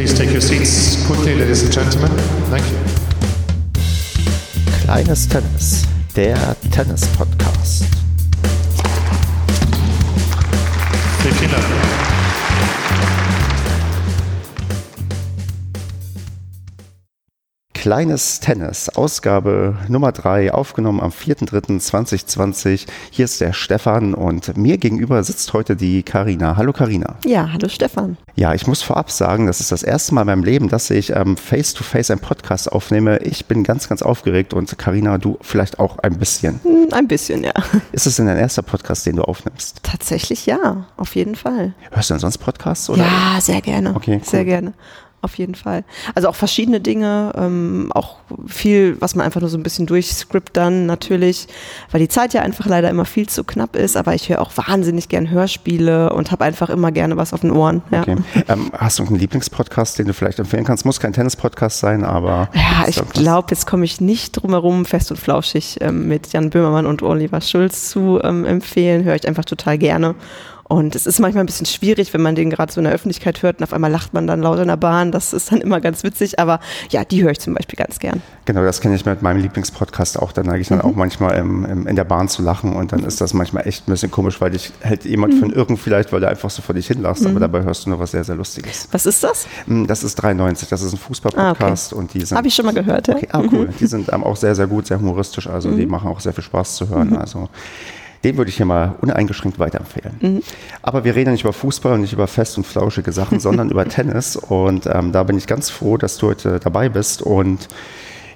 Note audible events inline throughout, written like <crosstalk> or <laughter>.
Please take your seats quickly, ladies and gentlemen. Thank you. Kleines Tennis, der Tennis-Podcast. Vielen Dank. Kleines Tennis, Ausgabe Nummer 3, aufgenommen am 4.3.2020. Hier ist der Stefan und mir gegenüber sitzt heute die Karina. Hallo Karina. Ja, hallo Stefan. Ja, ich muss vorab sagen, das ist das erste Mal in meinem Leben, dass ich ähm, face-to-face einen Podcast aufnehme. Ich bin ganz, ganz aufgeregt und Karina, du vielleicht auch ein bisschen. Hm, Ein bisschen, ja. <laughs> Ist es denn dein erster Podcast, den du aufnimmst? Tatsächlich ja, auf jeden Fall. Hörst du denn sonst Podcasts? Oder? Ja, sehr gerne. Okay, cool. Sehr gerne. Auf jeden Fall. Also auch verschiedene Dinge, ähm, auch viel, was man einfach nur so ein bisschen durchscript dann natürlich, weil die Zeit ja einfach leider immer viel zu knapp ist, aber ich höre auch wahnsinnig gern Hörspiele und habe einfach immer gerne was auf den Ohren. Ja, Okay. Ähm, hast du einen Lieblingspodcast, den du vielleicht empfehlen kannst? Muss kein Tennis-Podcast sein, aber. ja ich glaube, jetzt komme ich nicht drum herum, fest und flauschig ähm, mit Jan Böhmermann und Oliver Schulz zu ähm, empfehlen. Höre ich einfach total gerne. Und es ist manchmal ein bisschen schwierig, wenn man den gerade so in der Öffentlichkeit hört und auf einmal lacht man dann laut in der Bahn. Das ist dann immer ganz witzig. Aber ja, die höre ich zum Beispiel ganz gern. Genau, das kenne ich mit meinem Lieblingspodcast auch. Da neige ich dann Mhm. auch manchmal im, im, in der Bahn zu lachen und dann ist das manchmal echt ein bisschen komisch, weil dich hält jemand Mhm. für einen Irren vielleicht, weil du einfach so vor dich hinlachst, aber dabei hörst du nur was sehr, sehr Lustiges. Was ist das? Mm, Das ist 93, das ist ein Fußball-Podcast und die sind. Habe ich schon mal gehört, ja. Okay, ah, cool. Die sind ähm, auch sehr, sehr gut, sehr humoristisch, also die machen auch sehr viel Spaß zu hören. Also den würde ich hier mal uneingeschränkt weiterempfehlen. Aber wir reden ja nicht über Fußball und nicht über fest und flauschige Sachen, <laughs> sondern über Tennis. Und ähm, da bin ich ganz froh, dass du heute dabei bist. Und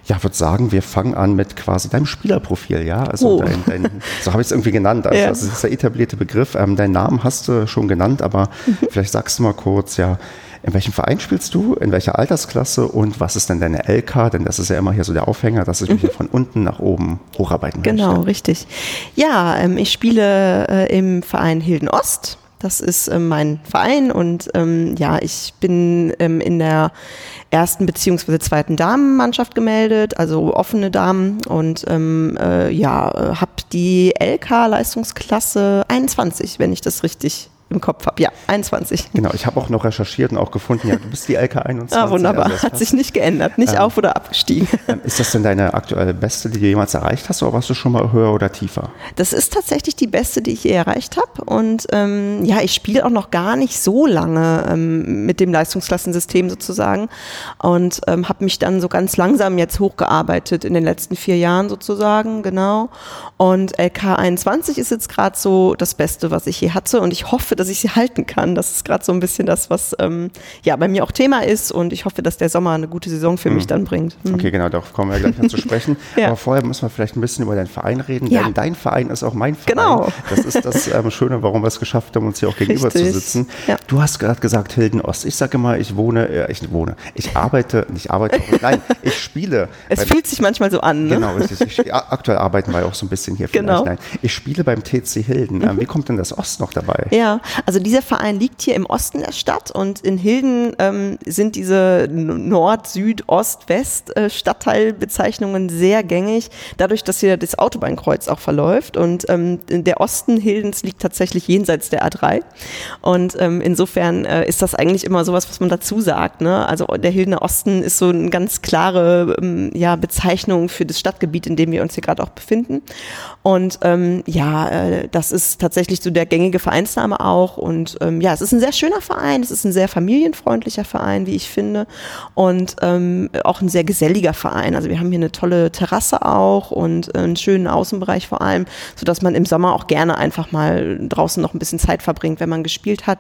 ja, würde sagen, wir fangen an mit quasi deinem Spielerprofil, ja. Also Oh. dein, dein, so habe ich es irgendwie genannt. Also Ja. das ist der etablierte Begriff. Ähm, deinen Namen hast du schon genannt, aber vielleicht sagst du mal kurz, ja, in welchem Verein spielst du, in welcher Altersklasse und was ist denn deine LK? Denn das ist ja immer hier so der Aufhänger, dass ich mich hier von unten nach oben hocharbeiten Genau, möchte. richtig. Ja, ähm, ich spiele äh, im Verein Hilden Ost. Das ist ähm, mein Verein und ähm, ja, ich bin ähm, in der ersten beziehungsweise zweiten Damenmannschaft gemeldet, also offene Damen und ähm, äh, ja, habe die LK-Leistungsklasse 21, wenn ich das richtig im Kopf habe. Ja, 21. Genau, ich habe auch noch recherchiert und auch gefunden, ja, du bist die LK 21. Ah, wunderbar. Also Hat sich nicht geändert, nicht auf oder abgestiegen. <laughs> Ähm, Ist das denn deine aktuelle beste, die du jemals erreicht hast, oder warst du schon mal höher oder tiefer? Das ist tatsächlich die beste, die ich je erreicht habe. Und ähm, ja, ich spiele auch noch gar nicht so lange ähm, mit dem Leistungsklassensystem sozusagen und ähm, habe mich dann so ganz langsam jetzt hochgearbeitet in den letzten vier Jahren sozusagen, genau. Und LK 21 ist jetzt gerade so das Beste, was ich je hatte und ich hoffe, dass ich sie halten kann. Das ist gerade so ein bisschen das, was ähm, ja bei mir auch Thema ist und ich hoffe, dass der Sommer eine gute Saison für mich dann bringt. Mhm. Okay, genau, darauf kommen wir gleich noch zu sprechen. <laughs> Ja. Aber vorher müssen wir vielleicht ein bisschen über deinen Verein reden, Ja. denn dein Verein ist auch mein Verein. Genau. Das ist das ähm, Schöne, warum wir es geschafft haben, uns hier auch <laughs> gegenüber zu Richtig. sitzen. Ja. Du hast gerade gesagt, Hilden Ost. Ich sage immer, ich wohne, äh, ich wohne, ich arbeite, nicht arbeite, <laughs> nein, ich spiele. Es beim- fühlt sich manchmal so an, ne? Genau. Ich, ja, aktuell arbeiten wir auch so ein bisschen hier. Genau. Nein, ich spiele beim TC Hilden. Ähm, wie kommt denn das Ost noch dabei? Ja, also dieser Verein liegt hier im Osten der Stadt und in Hilden ähm, sind diese Nord, Süd, Ost, West äh, sehr gängig, dadurch, dass hier das Autobahnkreuz auch verläuft und ähm, der Osten Hildens liegt tatsächlich jenseits der A3 und ähm, insofern äh, ist das eigentlich immer sowas, was man dazu sagt. Ne? Also der Hildener Osten ist so eine ganz klare ähm, ja, Bezeichnung für das Stadtgebiet, in dem wir uns hier gerade auch befinden und ähm, ja, äh, das ist tatsächlich so der gängige Vereinsname auch. Und ähm, ja, es ist ein sehr schöner Verein, es ist ein sehr familienfreundlicher Verein, wie ich finde. Und ähm, auch ein sehr geselliger Verein. Also wir haben hier eine tolle Terrasse auch und einen schönen Außenbereich vor allem, sodass man im Sommer auch gerne einfach mal draußen noch ein bisschen Zeit verbringt, wenn man gespielt hat.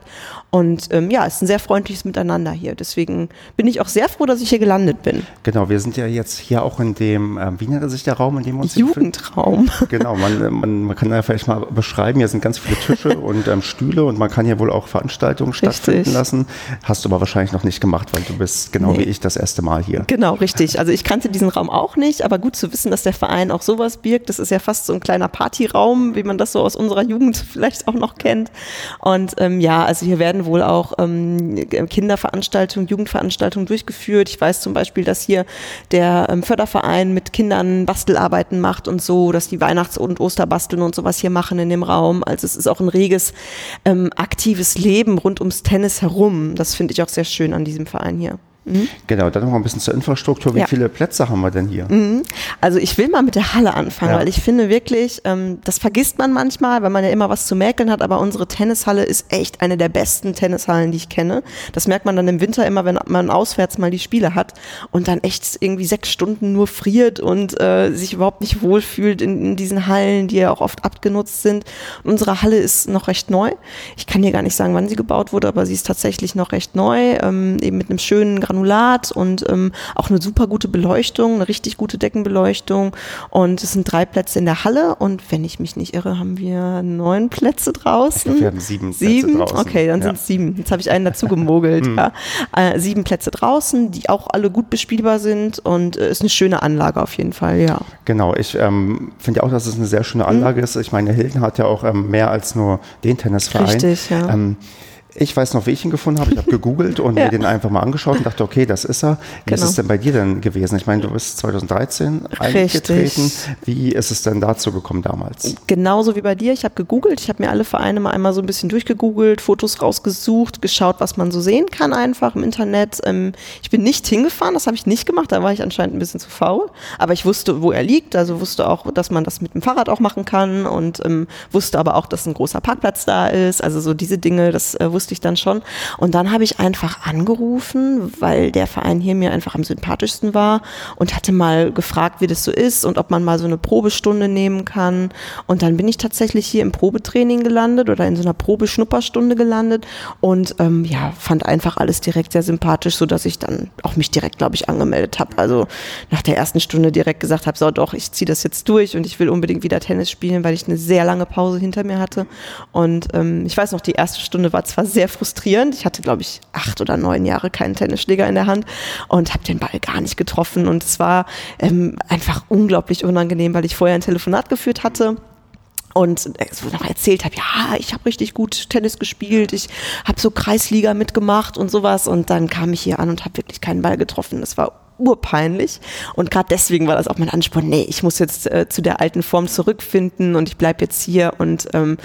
Und ähm, ja, es ist ein sehr freundliches Miteinander hier. Deswegen bin ich auch sehr froh, dass ich hier gelandet bin. Genau, wir sind ja jetzt hier auch in dem, ähm, wie nennt sich der Raum, in dem wir uns? Jugendraum. <laughs> Genau, man, man, man kann ja vielleicht mal beschreiben, hier sind ganz viele Tische <laughs> und ähm, Stühle und man kann hier wohl auch Veranstaltungen stattfinden Richtig. lassen. Hast du aber wahrscheinlich noch nicht gemacht, weil du bist genau Nee. wie ich das erste Mal hier. Genau, richtig. Also ich kannte diesen Raum auch nicht, aber gut zu wissen, dass der Verein auch sowas birgt. Das ist ja fast so ein kleiner Partyraum, wie man das so aus unserer Jugend <laughs> vielleicht auch noch kennt. Und ähm, ja, also hier werden wohl auch ähm, Kinderveranstaltungen, Jugendveranstaltungen durchgeführt. Ich weiß zum Beispiel, dass hier der ähm, Förderverein mit Kindern Bastelarbeiten macht und so, dass die Weihnachts- und Osterbasteln und sowas hier machen in dem Raum. Also es ist auch ein reges ähm, aktives Leben rund ums Tennis herum. Das finde ich auch sehr schön an diesem Verein hier. Genau, dann noch mal ein bisschen zur Infrastruktur. Wie Ja. viele Plätze haben wir denn hier? Also ich will mal mit der Halle anfangen, Ja. weil ich finde wirklich, ähm, das vergisst man manchmal, weil man ja immer was zu mäkeln hat, aber unsere Tennishalle ist echt eine der besten Tennishallen, die ich kenne. Das merkt man dann im Winter immer, wenn man auswärts mal die Spiele hat und dann echt irgendwie sechs Stunden nur friert und äh, sich überhaupt nicht wohlfühlt in, in diesen Hallen, die ja auch oft abgenutzt sind. Und unsere Halle ist noch recht neu. Ich kann dir gar nicht sagen, wann sie gebaut wurde, aber sie ist tatsächlich noch recht neu, ähm, eben mit einem schönen Granulat und ähm, auch eine super gute Beleuchtung, eine richtig gute Deckenbeleuchtung. Und es sind drei Plätze in der Halle und wenn ich mich nicht irre, haben wir neun Plätze draußen. Wir haben sieben Plätze Sieben? draußen. Okay, dann Ja. sind es sieben. Jetzt habe ich einen dazu gemogelt. <laughs> ja. äh, sieben Plätze draußen, die auch alle gut bespielbar sind und äh, ist eine schöne Anlage auf jeden Fall, ja. Genau, ich ähm, finde auch, dass es eine sehr Mhm. schöne Anlage ist. Ich meine, Hilden hat ja auch ähm, mehr als nur den Tennisverein. Richtig, ja. Ähm, ich weiß noch, wie ich ihn gefunden habe. Ich habe gegoogelt und <laughs> Ja. mir den einfach mal angeschaut und dachte, okay, das ist er. Wie ist Genau. es denn bei dir denn gewesen? Ich meine, du bist 2013 Richtig. eingetreten. Wie ist es denn dazu gekommen damals? Genauso wie bei dir. Ich habe gegoogelt, ich habe mir alle Vereine mal einmal so ein bisschen durchgegoogelt, Fotos rausgesucht, geschaut, was man so sehen kann einfach im Internet. Ähm, ich bin nicht hingefahren, das habe ich nicht gemacht, da war ich anscheinend ein bisschen zu faul. Aber ich wusste, wo er liegt, also wusste auch, dass man das mit dem Fahrrad auch machen kann und ähm, wusste aber auch, dass ein großer Parkplatz da ist. Also so diese Dinge, das äh, wusste ich dann schon. Und dann habe ich einfach angerufen, weil der Verein hier mir einfach am sympathischsten war und hatte mal gefragt, wie das so ist und ob man mal so eine Probestunde nehmen kann. Und dann bin ich tatsächlich hier im Probetraining gelandet oder in so einer Probeschnupperstunde gelandet und ähm, ja, fand einfach alles direkt sehr sympathisch, so dass ich dann auch mich direkt, glaube ich, angemeldet habe. Also nach der ersten Stunde direkt gesagt habe, so doch, ich ziehe das jetzt durch und ich will unbedingt wieder Tennis spielen, weil ich eine sehr lange Pause hinter mir hatte. Und ähm, ich weiß noch, die erste Stunde war zwar sehr frustrierend. Ich hatte, glaube ich, acht oder neun Jahre keinen Tennisschläger in der Hand und habe den Ball gar nicht getroffen. Und es war ähm, einfach unglaublich unangenehm, weil ich vorher ein Telefonat geführt hatte und so noch erzählt habe, ja, ich habe richtig gut Tennis gespielt, ich habe so Kreisliga mitgemacht und sowas und dann kam ich hier an und habe wirklich keinen Ball getroffen. Das war urpeinlich und gerade deswegen war das auch mein Ansporn, nee, ich muss jetzt äh, zu der alten Form zurückfinden und ich bleib jetzt hier und ähm,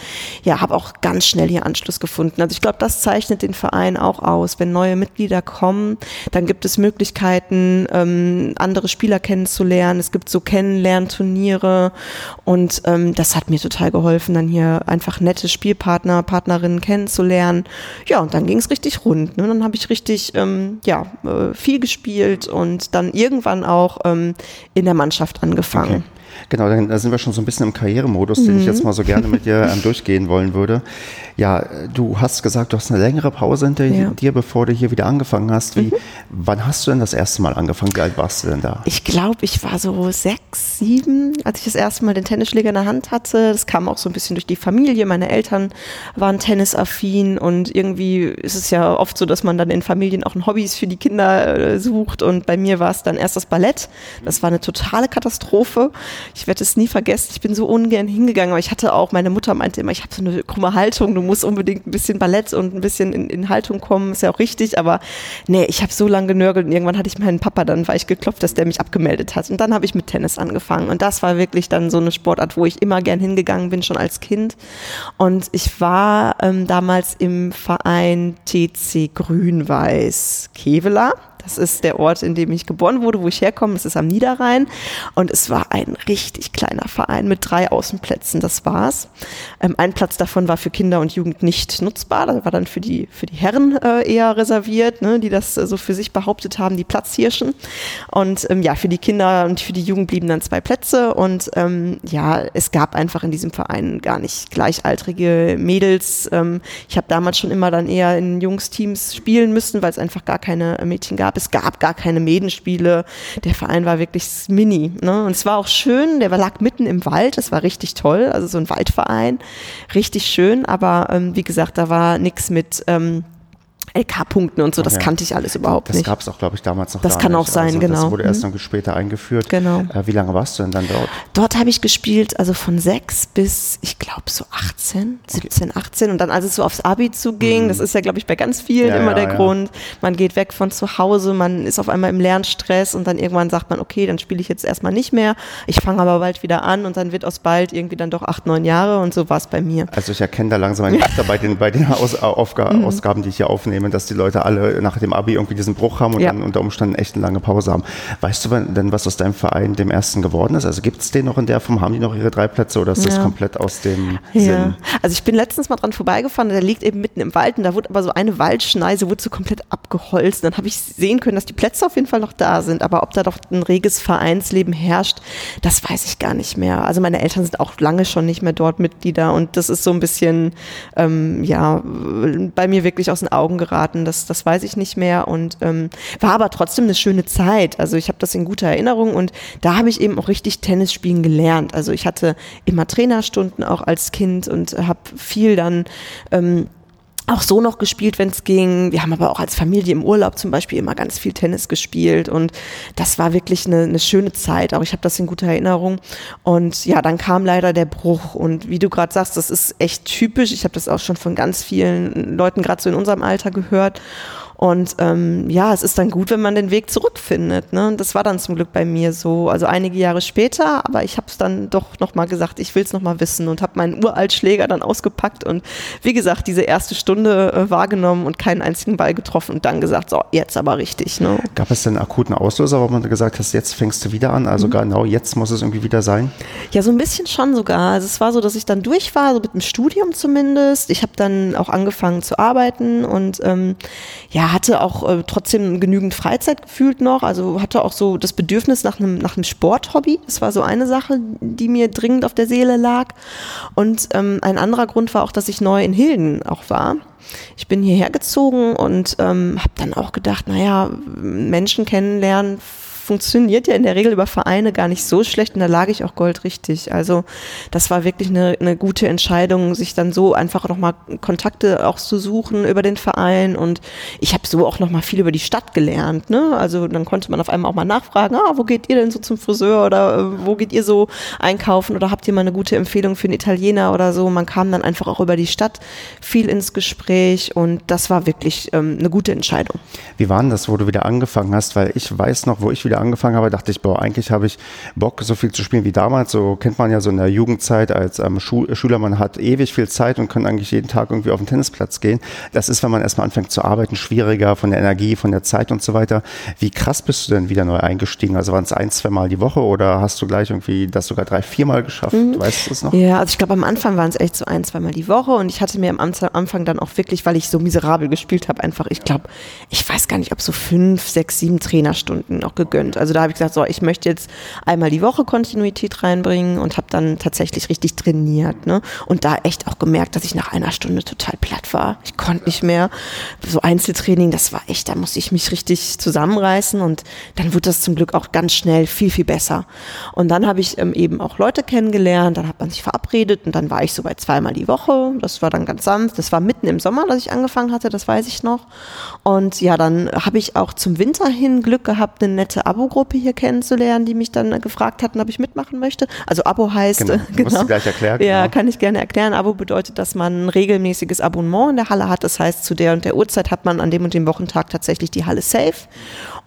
ja, habe auch ganz schnell hier Anschluss gefunden. Also ich glaube, das zeichnet den Verein auch aus. Wenn neue Mitglieder kommen, dann gibt es Möglichkeiten, ähm, andere Spieler kennenzulernen. Es gibt so Kennenlernturniere und ähm, das hat mir total geholfen, dann hier einfach nette Spielpartner, Partnerinnen kennenzulernen. Ja, und dann ging es richtig rund. Ne? Dann habe ich richtig ähm, ja, äh, viel gespielt und dann irgendwann auch ähm, in der Mannschaft angefangen. Okay. Genau, dann, da sind wir schon so ein bisschen im Karrieremodus, den ich Mhm. jetzt mal so gerne mit dir ähm, <laughs> durchgehen wollen würde. Ja, du hast gesagt, du hast eine längere Pause hinter Ja. dir, bevor du hier wieder angefangen hast. Wie, Wann hast du denn das erste Mal angefangen? Wie alt warst du denn da? Ich glaube, ich war so sechs, sieben, als ich das erste Mal den Tennisschläger in der Hand hatte. Das kam auch so ein bisschen durch die Familie. Meine Eltern waren tennisaffin und irgendwie ist es ja oft so, dass man dann in Familien auch ein Hobbys für die Kinder äh, sucht. Und bei mir war es dann erst das Ballett. Das war eine totale Katastrophe. Ich werde es nie vergessen. Ich bin so ungern hingegangen, aber ich hatte auch, meine Mutter meinte immer, ich habe so eine krumme Haltung. Du musst unbedingt ein bisschen Ballett und ein bisschen in, in Haltung kommen. Ist ja auch richtig, aber nee, ich habe so lange genörgelt und irgendwann hatte ich meinen Papa dann weich geklopft, dass der mich abgemeldet hat. Und dann habe ich mit Tennis angefangen. Und das war wirklich dann so eine Sportart, wo ich immer gern hingegangen bin, schon als Kind. Und ich war ähm, damals im Verein TC Grün-Weiß Kevela. Das ist der Ort, in dem ich geboren wurde, wo ich herkomme. Das ist am Niederrhein. Und es war ein richtig kleiner Verein mit drei Außenplätzen. Das war's. Ähm, ein Platz davon war für Kinder und Jugend nicht nutzbar. Das war dann für die, für die Herren äh, eher reserviert, ne, die das äh, so für sich behauptet haben, die Platzhirschen. Und ähm, ja, für die Kinder und für die Jugend blieben dann zwei Plätze. Und ähm, ja, es gab einfach in diesem Verein gar nicht gleichaltrige Mädels. Ähm, ich habe damals schon immer dann eher in Jungsteams spielen müssen, weil es einfach gar keine äh, Mädchen gab. Es gab gar keine Mädenspiele. Der Verein war wirklich mini. Ne? Und es war auch schön, der lag mitten im Wald. Das war richtig toll. Also so ein Waldverein. Richtig schön. Aber ähm, wie gesagt, da war nichts mit. Ähm, LK-Punkten und so, das Okay. kannte ich alles überhaupt Das nicht. gab es auch, glaube ich, damals noch Das kann nicht. auch sein, also, genau. Das wurde erst Mhm. dann später eingeführt. Genau. Äh, wie lange warst du denn dann dort? Dort habe ich gespielt, also von sechs bis, ich glaube, so 17, 17, 18 und dann als es so aufs Abi zuging, das ist ja glaube ich bei ganz vielen Mhm. Ja, immer ja, der ja. Grund, man geht weg von zu Hause, man ist auf einmal im Lernstress und dann irgendwann sagt man, okay, dann spiele ich jetzt erstmal nicht mehr, ich fange aber bald wieder an und dann wird aus bald irgendwie dann doch acht, neun Jahre und so war es bei mir. Also ich erkenne da langsam ein Muster bei den, bei den Aus, Aufga Mhm. Ausgaben, die ich hier aufnehme, dass die Leute alle nach dem Abi irgendwie diesen Bruch haben und Ja. dann unter Umständen echt eine lange Pause haben. Weißt du denn, was aus deinem Verein dem ersten geworden ist? Also gibt es den noch in der Form? Haben die noch ihre drei Plätze oder ist das Ja. komplett aus dem Ja, Sinn? also ich bin letztens mal dran vorbeigefahren, der liegt eben mitten im Wald und da wurde aber so eine Waldschneise wurde so komplett abgeholzt. Dann habe ich sehen können, dass die Plätze auf jeden Fall noch da sind, aber ob da doch ein reges Vereinsleben herrscht, das weiß ich gar nicht mehr. Also meine Eltern sind auch lange schon nicht mehr dort Mitglieder und das ist so ein bisschen, ähm, ja, bei mir wirklich aus den Augen geraten. Das, das weiß ich nicht mehr und ähm, war aber trotzdem eine schöne Zeit. Also ich habe das in guter Erinnerung und da habe ich eben auch richtig Tennis spielen gelernt. Also ich hatte immer Trainerstunden auch als Kind und habe viel dann ähm, auch so noch gespielt, wenn es ging. Wir haben aber auch als Familie im Urlaub zum Beispiel immer ganz viel Tennis gespielt und das war wirklich eine, eine schöne Zeit. Auch ich habe das in guter Erinnerung. Und ja, dann kam leider der Bruch und wie du gerade sagst, das ist echt typisch. Ich habe das auch schon von ganz vielen Leuten gerade so in unserem Alter gehört. Und ähm, ja, es ist dann gut, wenn man den Weg zurückfindet. Ne? Und das war dann zum Glück bei mir so. Also einige Jahre später, aber ich habe es dann doch nochmal gesagt, ich will es nochmal wissen und habe meinen Uraltschläger dann ausgepackt und wie gesagt, diese erste Stunde äh, wahrgenommen und keinen einzigen Ball getroffen und dann gesagt, so, jetzt aber richtig. Ne? Gab es denn einen akuten Auslöser, wo man gesagt hast, jetzt fängst du wieder an? Also Mhm. genau jetzt muss es irgendwie wieder sein? Ja, so ein bisschen schon sogar. Also es war so, dass ich dann durch war, so mit dem Studium zumindest. Ich habe dann auch angefangen zu arbeiten und ähm, ja, hatte auch äh, trotzdem genügend Freizeit gefühlt noch. Also hatte auch so das Bedürfnis nach einem nach Sporthobby. Das war so eine Sache, die mir dringend auf der Seele lag. Und ähm, ein anderer Grund war auch, dass ich neu in Hilden auch war. Ich bin hierher gezogen und ähm, habe dann auch gedacht, naja, Menschen kennenlernen funktioniert ja in der Regel über Vereine gar nicht so schlecht und da lag ich auch goldrichtig. Also das war wirklich eine, eine gute Entscheidung, sich dann so einfach nochmal Kontakte auch zu suchen über den Verein und ich habe so auch nochmal viel über die Stadt gelernt. Ne? Also dann konnte man auf einmal auch mal nachfragen, ah, wo geht ihr denn so zum Friseur oder äh, wo geht ihr so einkaufen oder habt ihr mal eine gute Empfehlung für einen Italiener oder so. Man kam dann einfach auch über die Stadt viel ins Gespräch und das war wirklich ähm, eine gute Entscheidung. Wie war denn das, wo du wieder angefangen hast? Weil ich weiß noch, wo ich wieder angefangen habe, dachte ich, boah, eigentlich habe ich Bock, so viel zu spielen wie damals. So kennt man ja so in der Jugendzeit als ähm, Schu Schüler, man hat ewig viel Zeit und kann eigentlich jeden Tag irgendwie auf den Tennisplatz gehen. Das ist, wenn man erstmal anfängt zu arbeiten, schwieriger von der Energie, von der Zeit und so weiter. Wie krass bist du denn wieder neu eingestiegen? Also waren es ein, zwei Mal die Woche oder hast du gleich irgendwie das sogar drei, vier Mal geschafft? Weißt du es noch? Ja, also ich glaube, am Anfang waren es echt so ein, zweimal die Woche und ich hatte mir am Anfang dann auch wirklich, weil ich so miserabel gespielt habe, einfach, ich glaube, ich weiß gar nicht, ob so fünf, sechs, sieben Trainerstunden auch gegönnt. Also da habe ich gesagt, so, ich möchte jetzt einmal die Woche Kontinuität reinbringen und habe dann tatsächlich richtig trainiert. Ne? Und da echt auch gemerkt, dass ich nach einer Stunde total platt war. Ich konnte nicht mehr. So Einzeltraining, das war echt, da musste ich mich richtig zusammenreißen und dann wurde das zum Glück auch ganz schnell viel, viel besser. Und dann habe ich ähm, eben auch Leute kennengelernt, dann hat man sich verabredet und dann war ich so bei zweimal die Woche. Das war dann ganz sanft. Das war mitten im Sommer, dass ich angefangen hatte, das weiß ich noch. Und ja, dann habe ich auch zum Winter hin Glück gehabt, eine nette Abo-Gruppe hier kennenzulernen, die mich dann gefragt hatten, ob ich mitmachen möchte. Also Abo heißt, Genau. <laughs> äh, Musst du gleich erklären, Ja, genau. kann ich gerne erklären. Abo bedeutet, dass man ein regelmäßiges Abonnement in der Halle hat. Das heißt, zu der und der Uhrzeit hat man an dem und dem Wochentag tatsächlich die Halle safe.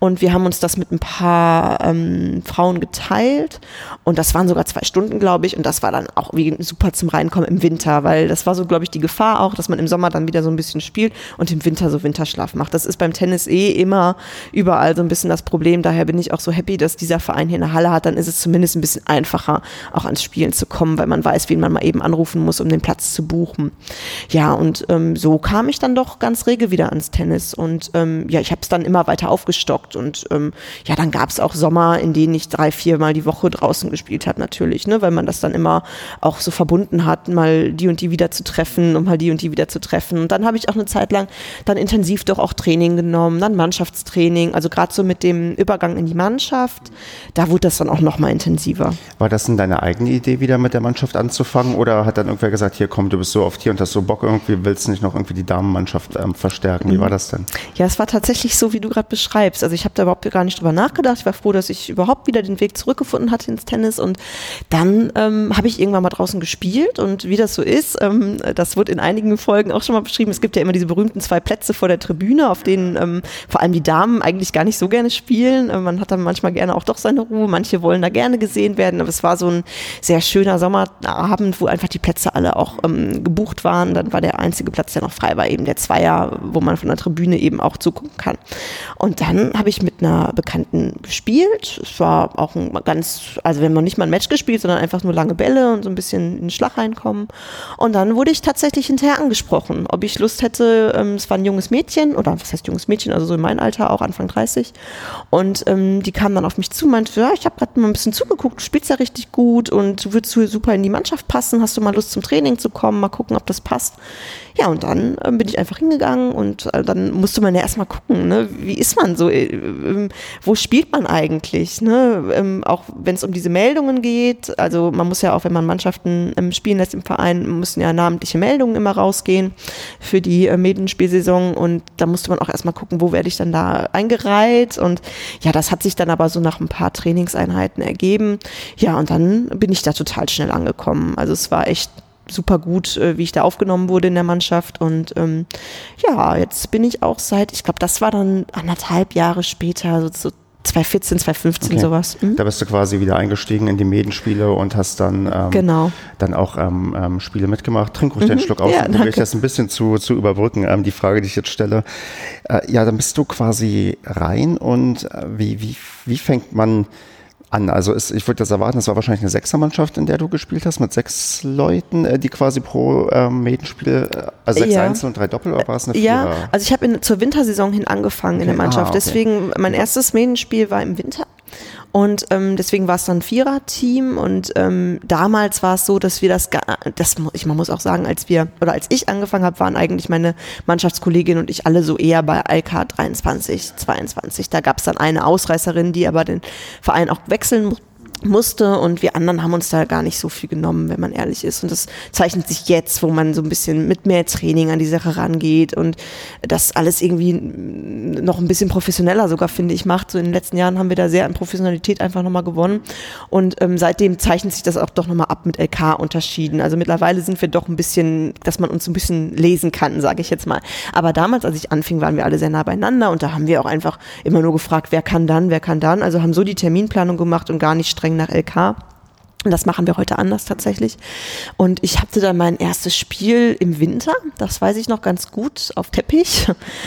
Und wir haben uns das mit ein paar ähm, Frauen geteilt. Und das waren sogar zwei Stunden, glaube ich. Und das war dann auch wie super zum Reinkommen im Winter, weil das war so, glaube ich, die Gefahr auch, dass man im Sommer dann wieder so ein bisschen spielt und im Winter so Winterschlaf macht. Das ist beim Tennis eh immer überall so ein bisschen das Problem. Daher bin ich auch so happy, dass dieser Verein hier eine Halle hat. Dann ist es zumindest ein bisschen einfacher, auch ans Spielen zu kommen, weil man weiß, wen man mal eben anrufen muss, um den Platz zu buchen. Ja, und ähm, so kam ich dann doch ganz rege wieder ans Tennis. Und ähm, ja, ich habe es dann immer weiter aufgestockt. Und ähm, ja, dann gab es auch Sommer, in denen ich drei, viermal die Woche draußen gespielt habe, natürlich, ne? weil man das dann immer auch so verbunden hat, mal die und die wieder zu treffen und mal die und die wieder zu treffen. Und dann habe ich auch eine Zeit lang dann intensiv doch auch Training genommen, dann Mannschaftstraining, also gerade so mit dem Übergang in die Mannschaft. Da wurde das dann auch nochmal intensiver. War das denn deine eigene Idee, wieder mit der Mannschaft anzufangen? Oder hat dann irgendwer gesagt, hier komm, du bist so oft hier und hast so Bock irgendwie, willst du nicht noch irgendwie die Damenmannschaft ähm, verstärken? Wie Mhm. war das denn? Ja, es war tatsächlich so, wie du gerade beschreibst. Also ich habe da überhaupt gar nicht drüber nachgedacht. Ich war froh, dass ich überhaupt wieder den Weg zurückgefunden hatte ins Tennis. Und dann ähm, habe ich irgendwann mal draußen gespielt. Und wie das so ist, ähm, das wird in einigen Folgen auch schon mal beschrieben. Es gibt ja immer diese berühmten zwei Plätze vor der Tribüne, auf denen ähm, vor allem die Damen eigentlich gar nicht so gerne spielen. Äh, man hat dann manchmal gerne auch doch seine Ruhe. Manche wollen da gerne gesehen werden. Aber es war so ein sehr schöner Sommerabend, wo einfach die Plätze alle auch ähm, gebucht waren. Dann war der einzige Platz, der noch frei war, eben der Zweier, wo man von der Tribüne eben auch zugucken kann. Und dann habe ich mit einer Bekannten gespielt. Es war auch ein ganz, also wenn man nicht mal ein Match gespielt, sondern einfach nur lange Bälle und so ein bisschen in den Schlag reinkommen. Und dann wurde ich tatsächlich hinterher angesprochen, ob ich Lust hätte, ähm, es war ein junges Mädchen, oder was heißt junges Mädchen, also so in meinem Alter, auch Anfang 30. Und ähm, die kam dann auf mich zu, meinte, ja, ich habe gerade mal ein bisschen zugeguckt, du spielst ja richtig gut und du würdest super in die Mannschaft passen, hast du mal Lust zum Training zu kommen, mal gucken, ob das passt. Ja, und dann ähm, bin ich einfach hingegangen und äh, dann musste man ja erstmal gucken, ne, wie ist man so, äh, ähm, wo spielt man eigentlich, ne? Ähm, auch wenn es um diese Meldungen geht, also man muss ja auch, wenn man Mannschaften ähm, spielen lässt im Verein, müssen ja namentliche Meldungen immer rausgehen für die äh, Medienspielsaison und da musste man auch erstmal gucken, wo werde ich dann da eingereiht und ja, das hat sich dann aber so nach ein paar Trainingseinheiten ergeben. Ja, und dann bin ich da total schnell angekommen. Also es war echt super gut, äh, wie ich da aufgenommen wurde in der Mannschaft. Und ähm, ja, jetzt bin ich auch seit, ich glaube, das war dann anderthalb Jahre später, so, so 2014, 2015 Okay. sowas. Mhm. Da bist du quasi wieder eingestiegen in die Medienspiele und hast dann, ähm, Genau. dann auch ähm, ähm, Spiele mitgemacht. Trink ruhig den Schluck aus, Ja, danke. das ein bisschen zu, zu überbrücken, ähm, die Frage, die ich jetzt stelle. Äh, ja, dann bist du quasi rein und äh, wie, wie, wie fängt man an? Also ist, ich würde das erwarten, das war wahrscheinlich eine Sechsermannschaft, in der du gespielt hast, mit sechs Leuten, äh, die quasi pro ähm, äh, also sechs Ja. Einzel und drei Doppel, oder war es eine Ja, Vierer? also ich habe zur Wintersaison hin angefangen in der Okay, ah, Mannschaft. okay. Deswegen, mein erstes Medienspiel war im Winter. Und ähm, deswegen war es dann Vierer-Team und ähm, damals war es so, dass wir das, das ich, man muss auch sagen, als wir oder als ich angefangen habe, waren eigentlich meine Mannschaftskollegin und ich alle so eher bei IK 23, 22. Da gab es dann eine Ausreißerin, die aber den Verein auch wechseln mu- musste und wir anderen haben uns da gar nicht so viel genommen, wenn man ehrlich ist. Und das zeichnet sich jetzt, wo man so ein bisschen mit mehr Training an die Sache rangeht und das alles irgendwie noch ein bisschen professioneller sogar, finde ich, macht. So in den letzten Jahren haben wir da sehr an Professionalität einfach nochmal gewonnen. Und ähm, seitdem zeichnet sich das auch doch nochmal ab mit LK-Unterschieden. Also mittlerweile sind wir doch ein bisschen, dass man uns ein bisschen lesen kann, sage ich jetzt mal. Aber damals, als ich anfing, waren wir alle sehr nah beieinander und da haben wir auch einfach immer nur gefragt, wer kann dann, wer kann dann. Also haben so die Terminplanung gemacht und gar nicht streng nach LK. Und Das machen wir heute anders tatsächlich. Und ich hatte dann mein erstes Spiel im Winter, das weiß ich noch ganz gut, auf Teppich.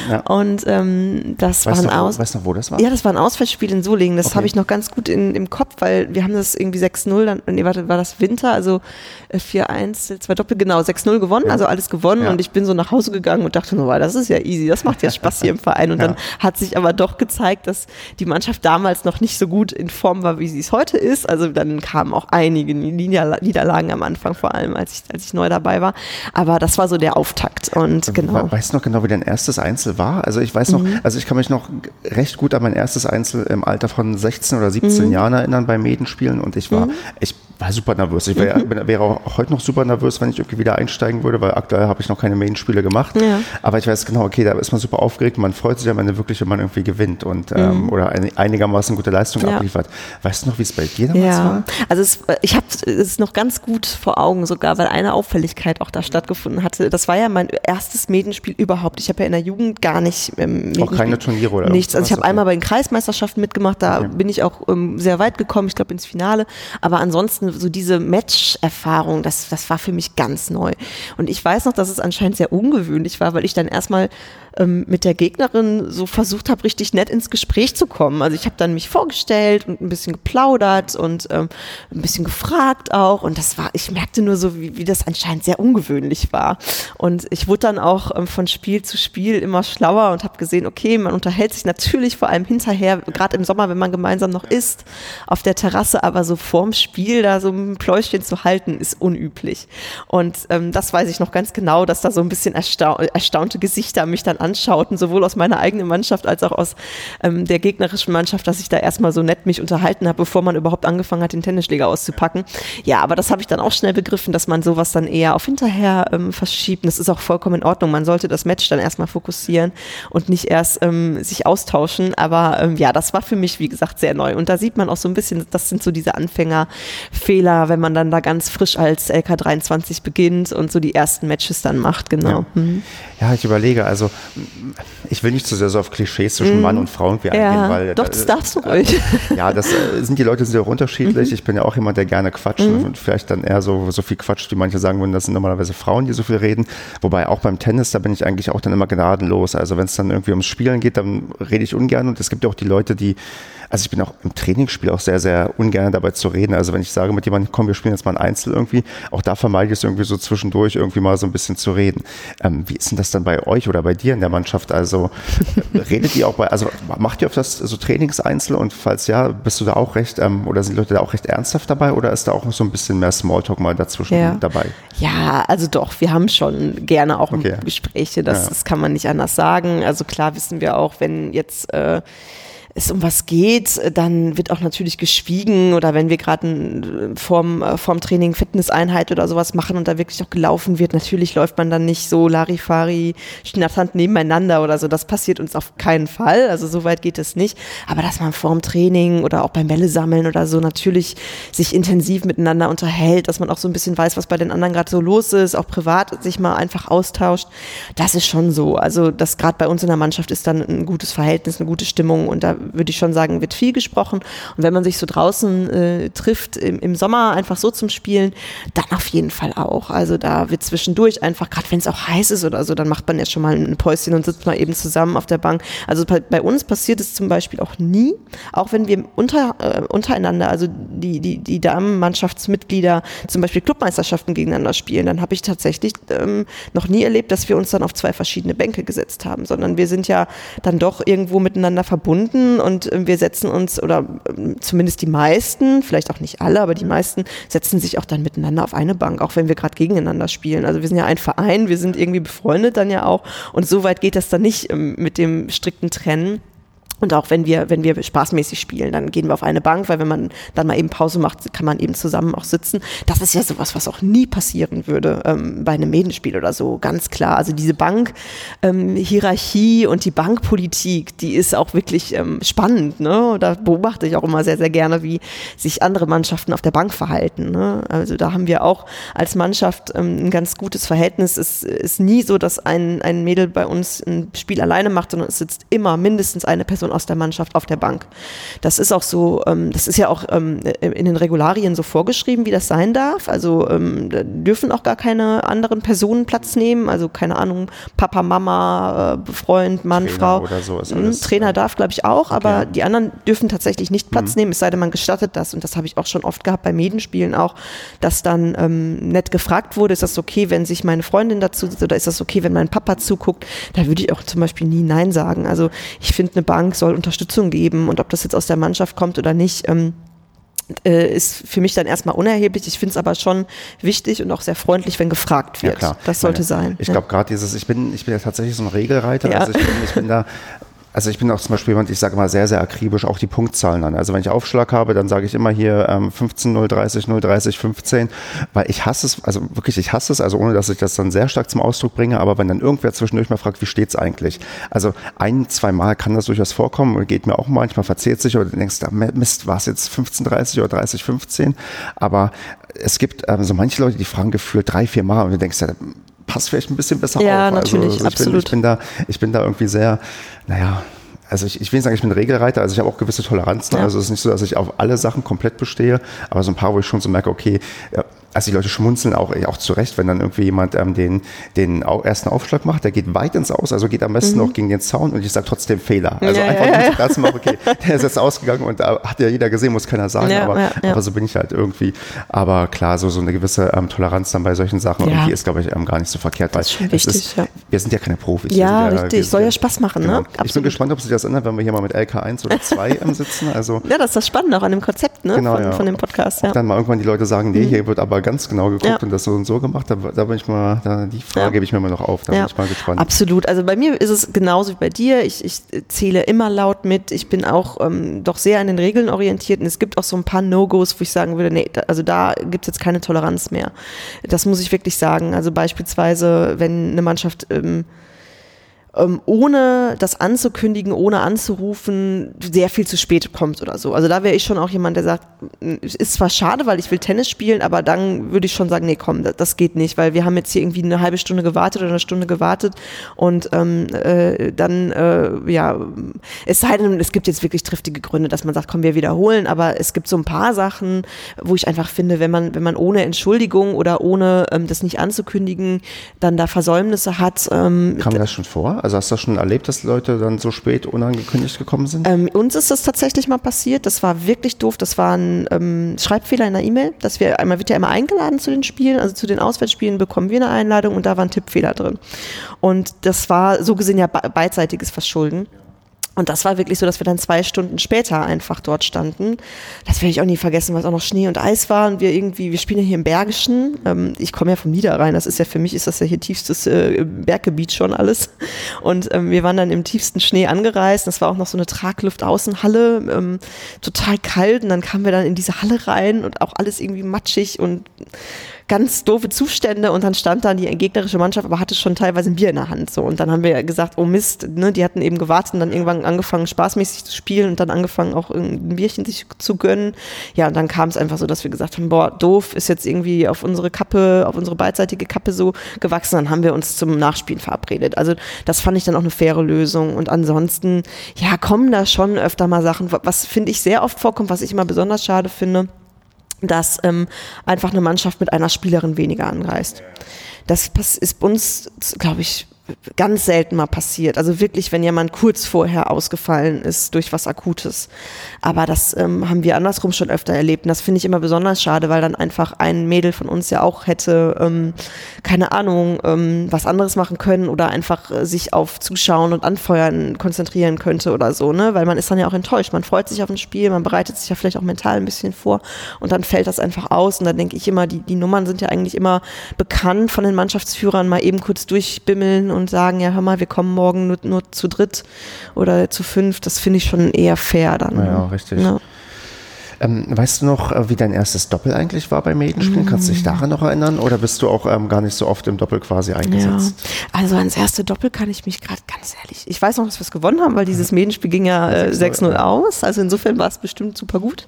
Ja. Und ähm, das Weißt war ein Aus. weißt du noch, wo das war? Ja, das war ein Auswärtsspiel in Solingen. Das Okay. habe ich noch ganz gut in, im Kopf, weil wir haben das irgendwie 6-0, dann, nee, warte, war das Winter, also äh, 4-1, zwei Doppel, genau, 6-0 gewonnen, Ja. also alles gewonnen Ja. und ich bin so nach Hause gegangen und dachte nur, das ist ja easy, das macht ja Spaß hier im Verein. Und <laughs> dann hat sich aber doch gezeigt, dass die Mannschaft damals noch nicht so gut in Form war, wie sie es heute ist. Also dann kamen auch einige Niederla- Niederlagen am Anfang, vor allem als ich, als ich neu dabei war. Aber das war so der Auftakt und genau. Mhm. We- Weißt du noch genau, wie dein erstes Einzel war? Also ich weiß noch, also ich kann mich noch recht gut an mein erstes Einzel im Alter von 16 oder Mhm. 17 Jahren erinnern bei Medenspielen und ich war, ich war super nervös. Ich wär, <laughs> Mhm. wäre auch heute noch super nervös, wenn ich irgendwie wieder einsteigen würde, weil aktuell habe ich noch keine Medenspiele gemacht. Ja. Aber ich weiß genau, okay, da ist man super aufgeregt und man freut sich am Ende wirklich, wenn man irgendwie gewinnt und ähm, oder eine, einigermaßen gute Leistung Mhm. Ja. abliefert. Weißt du noch, wie es bei dir damals Ja, war? also es, ich habe es noch ganz gut vor Augen sogar, weil eine Auffälligkeit auch da stattgefunden hatte. Das war ja mein erstes Medenspiel überhaupt. Ich habe ja in der Jugend gar nicht ähm, Auch keine Turniere oder Nichts. Also ich habe Okay. einmal bei den Kreismeisterschaften mitgemacht, da bin ich auch ähm, sehr weit gekommen, ich glaube ins Finale. Aber ansonsten so diese Match-Erfahrung, das, das war für mich ganz neu. Und ich weiß noch, dass es anscheinend sehr ungewöhnlich war, weil ich dann erstmal ähm, mit der Gegnerin so versucht habe, richtig nett ins Gespräch zu kommen. Also ich habe dann mich vorgestellt und ein bisschen geplaudert und ähm, ein bisschen gefragt auch. Und das war, ich merkte nur so, wie, wie das anscheinend sehr ungewöhnlich war. Und ich wurde dann auch ähm, von Spiel zu Spiel immer schlauer und habe gesehen, okay, man unterhält sich natürlich vor allem hinterher, gerade im Sommer, wenn man gemeinsam noch isst, auf der Terrasse, aber so vorm Spiel da so ein Pläuschchen zu halten, ist unüblich. Und ähm, das weiß ich noch ganz genau, dass da so ein bisschen erstau erstaunte Gesichter mich dann anschauten, sowohl aus meiner eigenen Mannschaft als auch aus ähm, der gegnerischen Mannschaft, dass ich da erstmal so nett mich unterhalten habe, bevor man überhaupt angefangen hat, den Tennisschläger auszupacken. Ja, aber das habe ich dann auch schnell begriffen, dass man sowas dann eher auf hinterher ähm, verschiebt. Und das ist auch vollkommen in Ordnung. Man sollte das Match dann erstmal fokussieren und nicht erst ähm, sich austauschen. Aber ähm, ja, das war für mich, wie gesagt, sehr neu. Und da sieht man auch so ein bisschen, das sind so diese Anfängerfehler, wenn man dann da ganz frisch als LK23 beginnt und so die ersten Matches dann macht, genau. Ja, mhm. ja ich überlege, also ich will nicht zu sehr so auf Klischees zwischen mhm. Mann und Frau irgendwie ja, eingehen, weil. Doch, das äh, darfst du ruhig. <laughs> Ja, das äh, sind die Leute sehr unterschiedlich. Mhm. Ich bin ja auch jemand, der gerne quatscht mhm. und vielleicht dann eher so, so viel quatscht, wie manche sagen würden, das sind normalerweise Frauen, die so viel reden. Wobei auch beim Tennis, da bin ich eigentlich auch dann immer gnadenlos. Also wenn es dann irgendwie ums Spielen geht, dann rede ich ungern und es gibt ja auch die Leute, die also ich bin auch im Trainingsspiel auch sehr, sehr ungern dabei zu reden. Also wenn ich sage mit jemandem, komm, wir spielen jetzt mal ein Einzel irgendwie, auch da vermeide ich es irgendwie so zwischendurch irgendwie mal so ein bisschen zu reden. Ähm, wie ist denn das dann bei euch oder bei dir in der Mannschaft? Also redet ihr auch bei, also macht ihr auf das so Trainingseinzel und falls ja, bist du da auch recht, ähm, oder sind Leute da auch recht ernsthaft dabei oder ist da auch so ein bisschen mehr Smalltalk mal dazwischen ja. dabei? Ja, also doch, wir haben schon gerne auch okay. Gespräche, das, ja. das kann man nicht anders sagen. Also klar wissen wir auch, wenn jetzt äh, es um was geht, dann wird auch natürlich geschwiegen oder wenn wir gerade vorm, äh, vorm Training Fitnesseinheit oder sowas machen und da wirklich auch gelaufen wird, natürlich läuft man dann nicht so Larifari schnatternd nebeneinander oder so. Das passiert uns auf keinen Fall. Also so weit geht es nicht. Aber dass man vorm Training oder auch beim Bälle sammeln oder so natürlich sich intensiv miteinander unterhält, dass man auch so ein bisschen weiß, was bei den anderen gerade so los ist, auch privat sich mal einfach austauscht, das ist schon so. Also das gerade bei uns in der Mannschaft ist dann ein gutes Verhältnis, eine gute Stimmung und da würde ich schon sagen, wird viel gesprochen. Und wenn man sich so draußen äh, trifft, im, im Sommer einfach so zum Spielen, dann auf jeden Fall auch. Also da wird zwischendurch einfach, gerade wenn es auch heiß ist oder so, dann macht man ja schon mal ein Päuschen und sitzt mal eben zusammen auf der Bank. Also bei, uns passiert es zum Beispiel auch nie, auch wenn wir unter, äh, untereinander, also die, die, die Damenmannschaftsmitglieder zum Beispiel Clubmeisterschaften gegeneinander spielen, dann habe ich tatsächlich ähm, noch nie erlebt, dass wir uns dann auf zwei verschiedene Bänke gesetzt haben, sondern wir sind ja dann doch irgendwo miteinander verbunden und äh, wir setzen uns, oder ähm, zumindest die meisten, vielleicht auch nicht alle, aber die meisten setzen sich auch dann miteinander auf eine Bank, auch wenn wir gerade gegeneinander spielen. Also wir sind ja ein Verein, wir sind irgendwie befreundet dann ja auch und so weit geht das dann nicht ähm, mit dem strikten Trennen. Und auch wenn wir, wenn wir spaßmäßig spielen, dann gehen wir auf eine Bank, weil wenn man dann mal eben Pause macht, kann man eben zusammen auch sitzen. Das ist ja sowas, was auch nie passieren würde ähm, bei einem Medenspiel oder so, ganz klar. Also diese Bankhierarchie ähm, und die Bankpolitik, die ist auch wirklich ähm, spannend. Ne? Da beobachte ich auch immer sehr, sehr gerne, wie sich andere Mannschaften auf der Bank verhalten. Ne? Also da haben wir auch als Mannschaft ähm, ein ganz gutes Verhältnis. Es ist nie so, dass ein, ein Mädel bei uns ein Spiel alleine macht, sondern es sitzt immer mindestens eine Person Person aus der Mannschaft auf der Bank. Das ist auch so, ähm, das ist ja auch ähm, in den Regularien so vorgeschrieben, wie das sein darf. Also ähm, da dürfen auch gar keine anderen Personen Platz nehmen. Also keine Ahnung, Papa, Mama, äh, Freund, Mann, Trainer Frau. Oder so ist hm, alles, Trainer darf, glaube ich, auch, aber Okay. die anderen dürfen tatsächlich nicht Platz Mhm. nehmen, es sei denn, man gestattet das. Und das habe ich auch schon oft gehabt bei Medenspielen auch, dass dann ähm, nett gefragt wurde, ist das okay, wenn sich meine Freundin dazu sitzt oder ist das okay, wenn mein Papa zuguckt? Da würde ich auch zum Beispiel nie Nein sagen. Also ich finde, eine Bank soll Unterstützung geben und ob das jetzt aus der Mannschaft kommt oder nicht, ähm, äh, ist für mich dann erstmal unerheblich. Ich finde es aber schon wichtig und auch sehr freundlich, wenn gefragt Ja, wird. klar. Das sollte Meine, sein. Ich ja. glaube gerade dieses, ich bin, ich bin ja tatsächlich so ein Regelreiter. Ja. Also ich bin, ich bin da, <laughs> also ich bin auch zum Beispiel jemand, ich sage mal sehr, sehr akribisch auch die Punktzahlen an. Also wenn ich Aufschlag habe, dann sage ich immer hier ähm, 15, 030, 030, 15, weil ich hasse es, also wirklich, ich hasse es, also ohne, dass ich das dann sehr stark zum Ausdruck bringe, aber wenn dann irgendwer zwischendurch mal fragt, wie steht's eigentlich? Also ein, zwei Mal kann das durchaus vorkommen und geht mir auch manchmal, verzählt sich oder denkst, da, Mist, war es jetzt 15, 30 oder 30, 15? Aber es gibt ähm, so manche Leute, die fragen gefühlt drei, vier Mal und du denkst, ja, passt vielleicht ein bisschen besser Ja, auf. natürlich, also ich Bin, absolut. ich bin da, ich bin da irgendwie sehr, naja, also ich, ich will nicht sagen, ich bin Regelreiter, also ich habe auch gewisse Toleranzen. Ja. Also es ist nicht so, dass ich auf alle Sachen komplett bestehe, aber so ein paar, wo ich schon so merke, okay, ja, also die Leute schmunzeln auch, auch zu Recht, wenn dann irgendwie jemand ähm, den, den ersten Aufschlag macht, der geht weit ins Aus, also geht am besten noch gegen den Zaun und ich sage trotzdem Fehler. Also Mhm. Ja, einfach ja, nur ja. Mal, okay, der ist jetzt ausgegangen und da hat ja jeder gesehen, muss keiner sagen, Ja, aber, ja, aber so bin ich halt irgendwie. Aber klar, so, so eine gewisse ähm, Toleranz dann bei solchen Sachen und die ist, glaube ich, ähm, gar nicht so verkehrt, weil ist schon wichtig, ist, ja. wir sind ja keine Profis. Ja, richtig. wir Soll ja Spaß machen, ne? Genau. Ich bin gespannt, ob sich das ändert, wenn wir hier mal mit LK1 oder 2 ähm, sitzen. Also Ja, das ist das Spannende auch an dem Konzept ne? Genau, von, von dem Podcast. ob Ja. dann mal irgendwann die Leute sagen, nee, hier wird aber ganz genau geguckt Ja. und das so und so gemacht. Da, da bin ich mal, da, die Frage Ja. gebe ich mir mal noch auf. Da bin ich mal gespannt. Absolut. Also bei mir ist es genauso wie bei dir. Ich, ich zähle immer laut mit. Ich bin auch ähm, doch sehr an den Regeln orientiert und es gibt auch so ein paar No-Gos, wo ich sagen würde, nee, also da gibt es jetzt keine Toleranz mehr. Das muss ich wirklich sagen. Also beispielsweise, wenn eine Mannschaft ähm, ähm, ohne das anzukündigen, ohne anzurufen, sehr viel zu spät kommt oder so. Also da wäre ich schon auch jemand, der sagt, "M, es ist zwar schade, weil ich will Tennis spielen, aber dann würde ich schon sagen, nee, komm, das, das geht nicht, weil wir haben jetzt hier irgendwie eine halbe Stunde gewartet oder eine Stunde gewartet und ähm, äh, dann, äh, ja, es sei denn, es gibt jetzt wirklich triftige Gründe, dass man sagt, komm, wir wiederholen, aber es gibt so ein paar Sachen, wo ich einfach finde, wenn man, wenn man ohne Entschuldigung oder ohne ähm, das nicht anzukündigen, dann da Versäumnisse hat, ähm, Kam das schon vor? Also hast du das schon erlebt, dass Leute dann so spät unangekündigt gekommen sind? Ähm, uns ist das tatsächlich mal passiert. Das war wirklich doof. Das war ein ähm, Schreibfehler in der E-Mail. Dass wir einmal wird ja immer eingeladen zu den Spielen, also zu den Auswärtsspielen bekommen wir eine Einladung und da war ein Tippfehler drin. Und das war so gesehen ja be beidseitiges Verschulden. Und das war wirklich so, dass wir dann zwei Stunden später einfach dort standen. Das werde ich auch nie vergessen, weil es auch noch Schnee und Eis war und wir irgendwie, wir spielen ja hier im Bergischen. Ähm, ich komme ja vom Niederrhein, das ist ja für mich ist das ja hier tiefstes äh, Berggebiet schon alles. Und ähm, wir waren dann im tiefsten Schnee angereist. Das war auch noch so eine Tragluft-Außenhalle, ähm, total kalt. Und dann kamen wir dann in diese Halle rein und auch alles irgendwie matschig und ganz doofe Zustände und dann stand dann die gegnerische Mannschaft, aber hatte schon teilweise ein Bier in der Hand so und dann haben wir gesagt, oh Mist, ne, die hatten eben gewartet und dann irgendwann angefangen spaßmäßig zu spielen und dann angefangen auch ein Bierchen sich zu gönnen. Ja, und dann kam es einfach so, dass wir gesagt haben, boah, doof, ist jetzt irgendwie auf unsere Kappe, auf unsere beidseitige Kappe so gewachsen, dann haben wir uns zum Nachspielen verabredet. Also das fand ich dann auch eine faire Lösung und ansonsten, ja, kommen da schon öfter mal Sachen, was finde ich sehr oft vorkommt, was ich immer besonders schade finde, dass ähm, einfach eine Mannschaft mit einer Spielerin weniger anreist. Das ist uns, glaube ich, ganz selten mal passiert. Also wirklich, wenn jemand kurz vorher ausgefallen ist durch was Akutes. Aber das ähm, haben wir andersrum schon öfter erlebt. Und das finde ich immer besonders schade, weil dann einfach ein Mädel von uns ja auch hätte, ähm, keine Ahnung, ähm, was anderes machen können oder einfach äh, sich auf Zuschauen und Anfeuern konzentrieren könnte oder so, ne? Weil man ist dann ja auch enttäuscht. Man freut sich auf ein Spiel, man bereitet sich ja vielleicht auch mental ein bisschen vor und dann fällt das einfach aus. Und dann denke ich immer, die, die Nummern sind ja eigentlich immer bekannt von den Mannschaftsführern, mal eben kurz durchbimmeln und sagen, ja, hör mal, wir kommen morgen nur, nur zu dritt oder zu fünf. Das finde ich schon eher fair dann. Ja, ne? richtig. Ja. Ähm, weißt du noch, äh, wie dein erstes Doppel eigentlich war beim Medenspielen? Kannst du dich daran noch erinnern? Oder bist du auch ähm, gar nicht so oft im Doppel quasi Ja, eingesetzt? also ans erste Doppel kann ich mich gerade ganz ehrlich. Ich weiß noch, dass wir es gewonnen haben, weil dieses Medenspiel ging ja äh, 6-0 aus. Also insofern war es bestimmt super gut.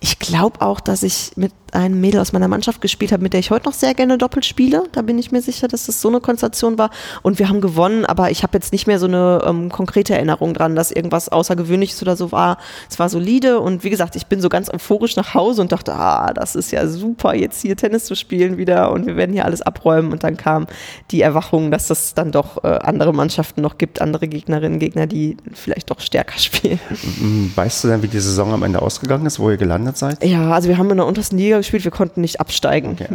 Ich glaube auch, dass ich mit einem Mädel aus meiner Mannschaft gespielt habe, mit der ich heute noch sehr gerne Doppel spiele. Da bin ich mir sicher, dass das so eine Konstellation war. Und wir haben gewonnen, aber ich habe jetzt nicht mehr so eine ähm, konkrete Erinnerung dran, dass irgendwas Außergewöhnliches oder so war. Es war solide und wie gesagt, ich bin so ganz euphorisch nach Hause und dachte, ah, das ist ja super, jetzt hier Tennis zu spielen wieder und wir werden hier alles abräumen. Und dann kam die Erwachung, dass es dann doch äh, andere Mannschaften noch gibt, andere Gegnerinnen, Gegner, die vielleicht doch stärker <laughs> spielen. Weißt du denn, wie die Saison am Ende ausgegangen ist, wo ihr gelandet seid? Ja, also wir haben in der untersten Liga gespielt, wir konnten nicht absteigen. <laughs>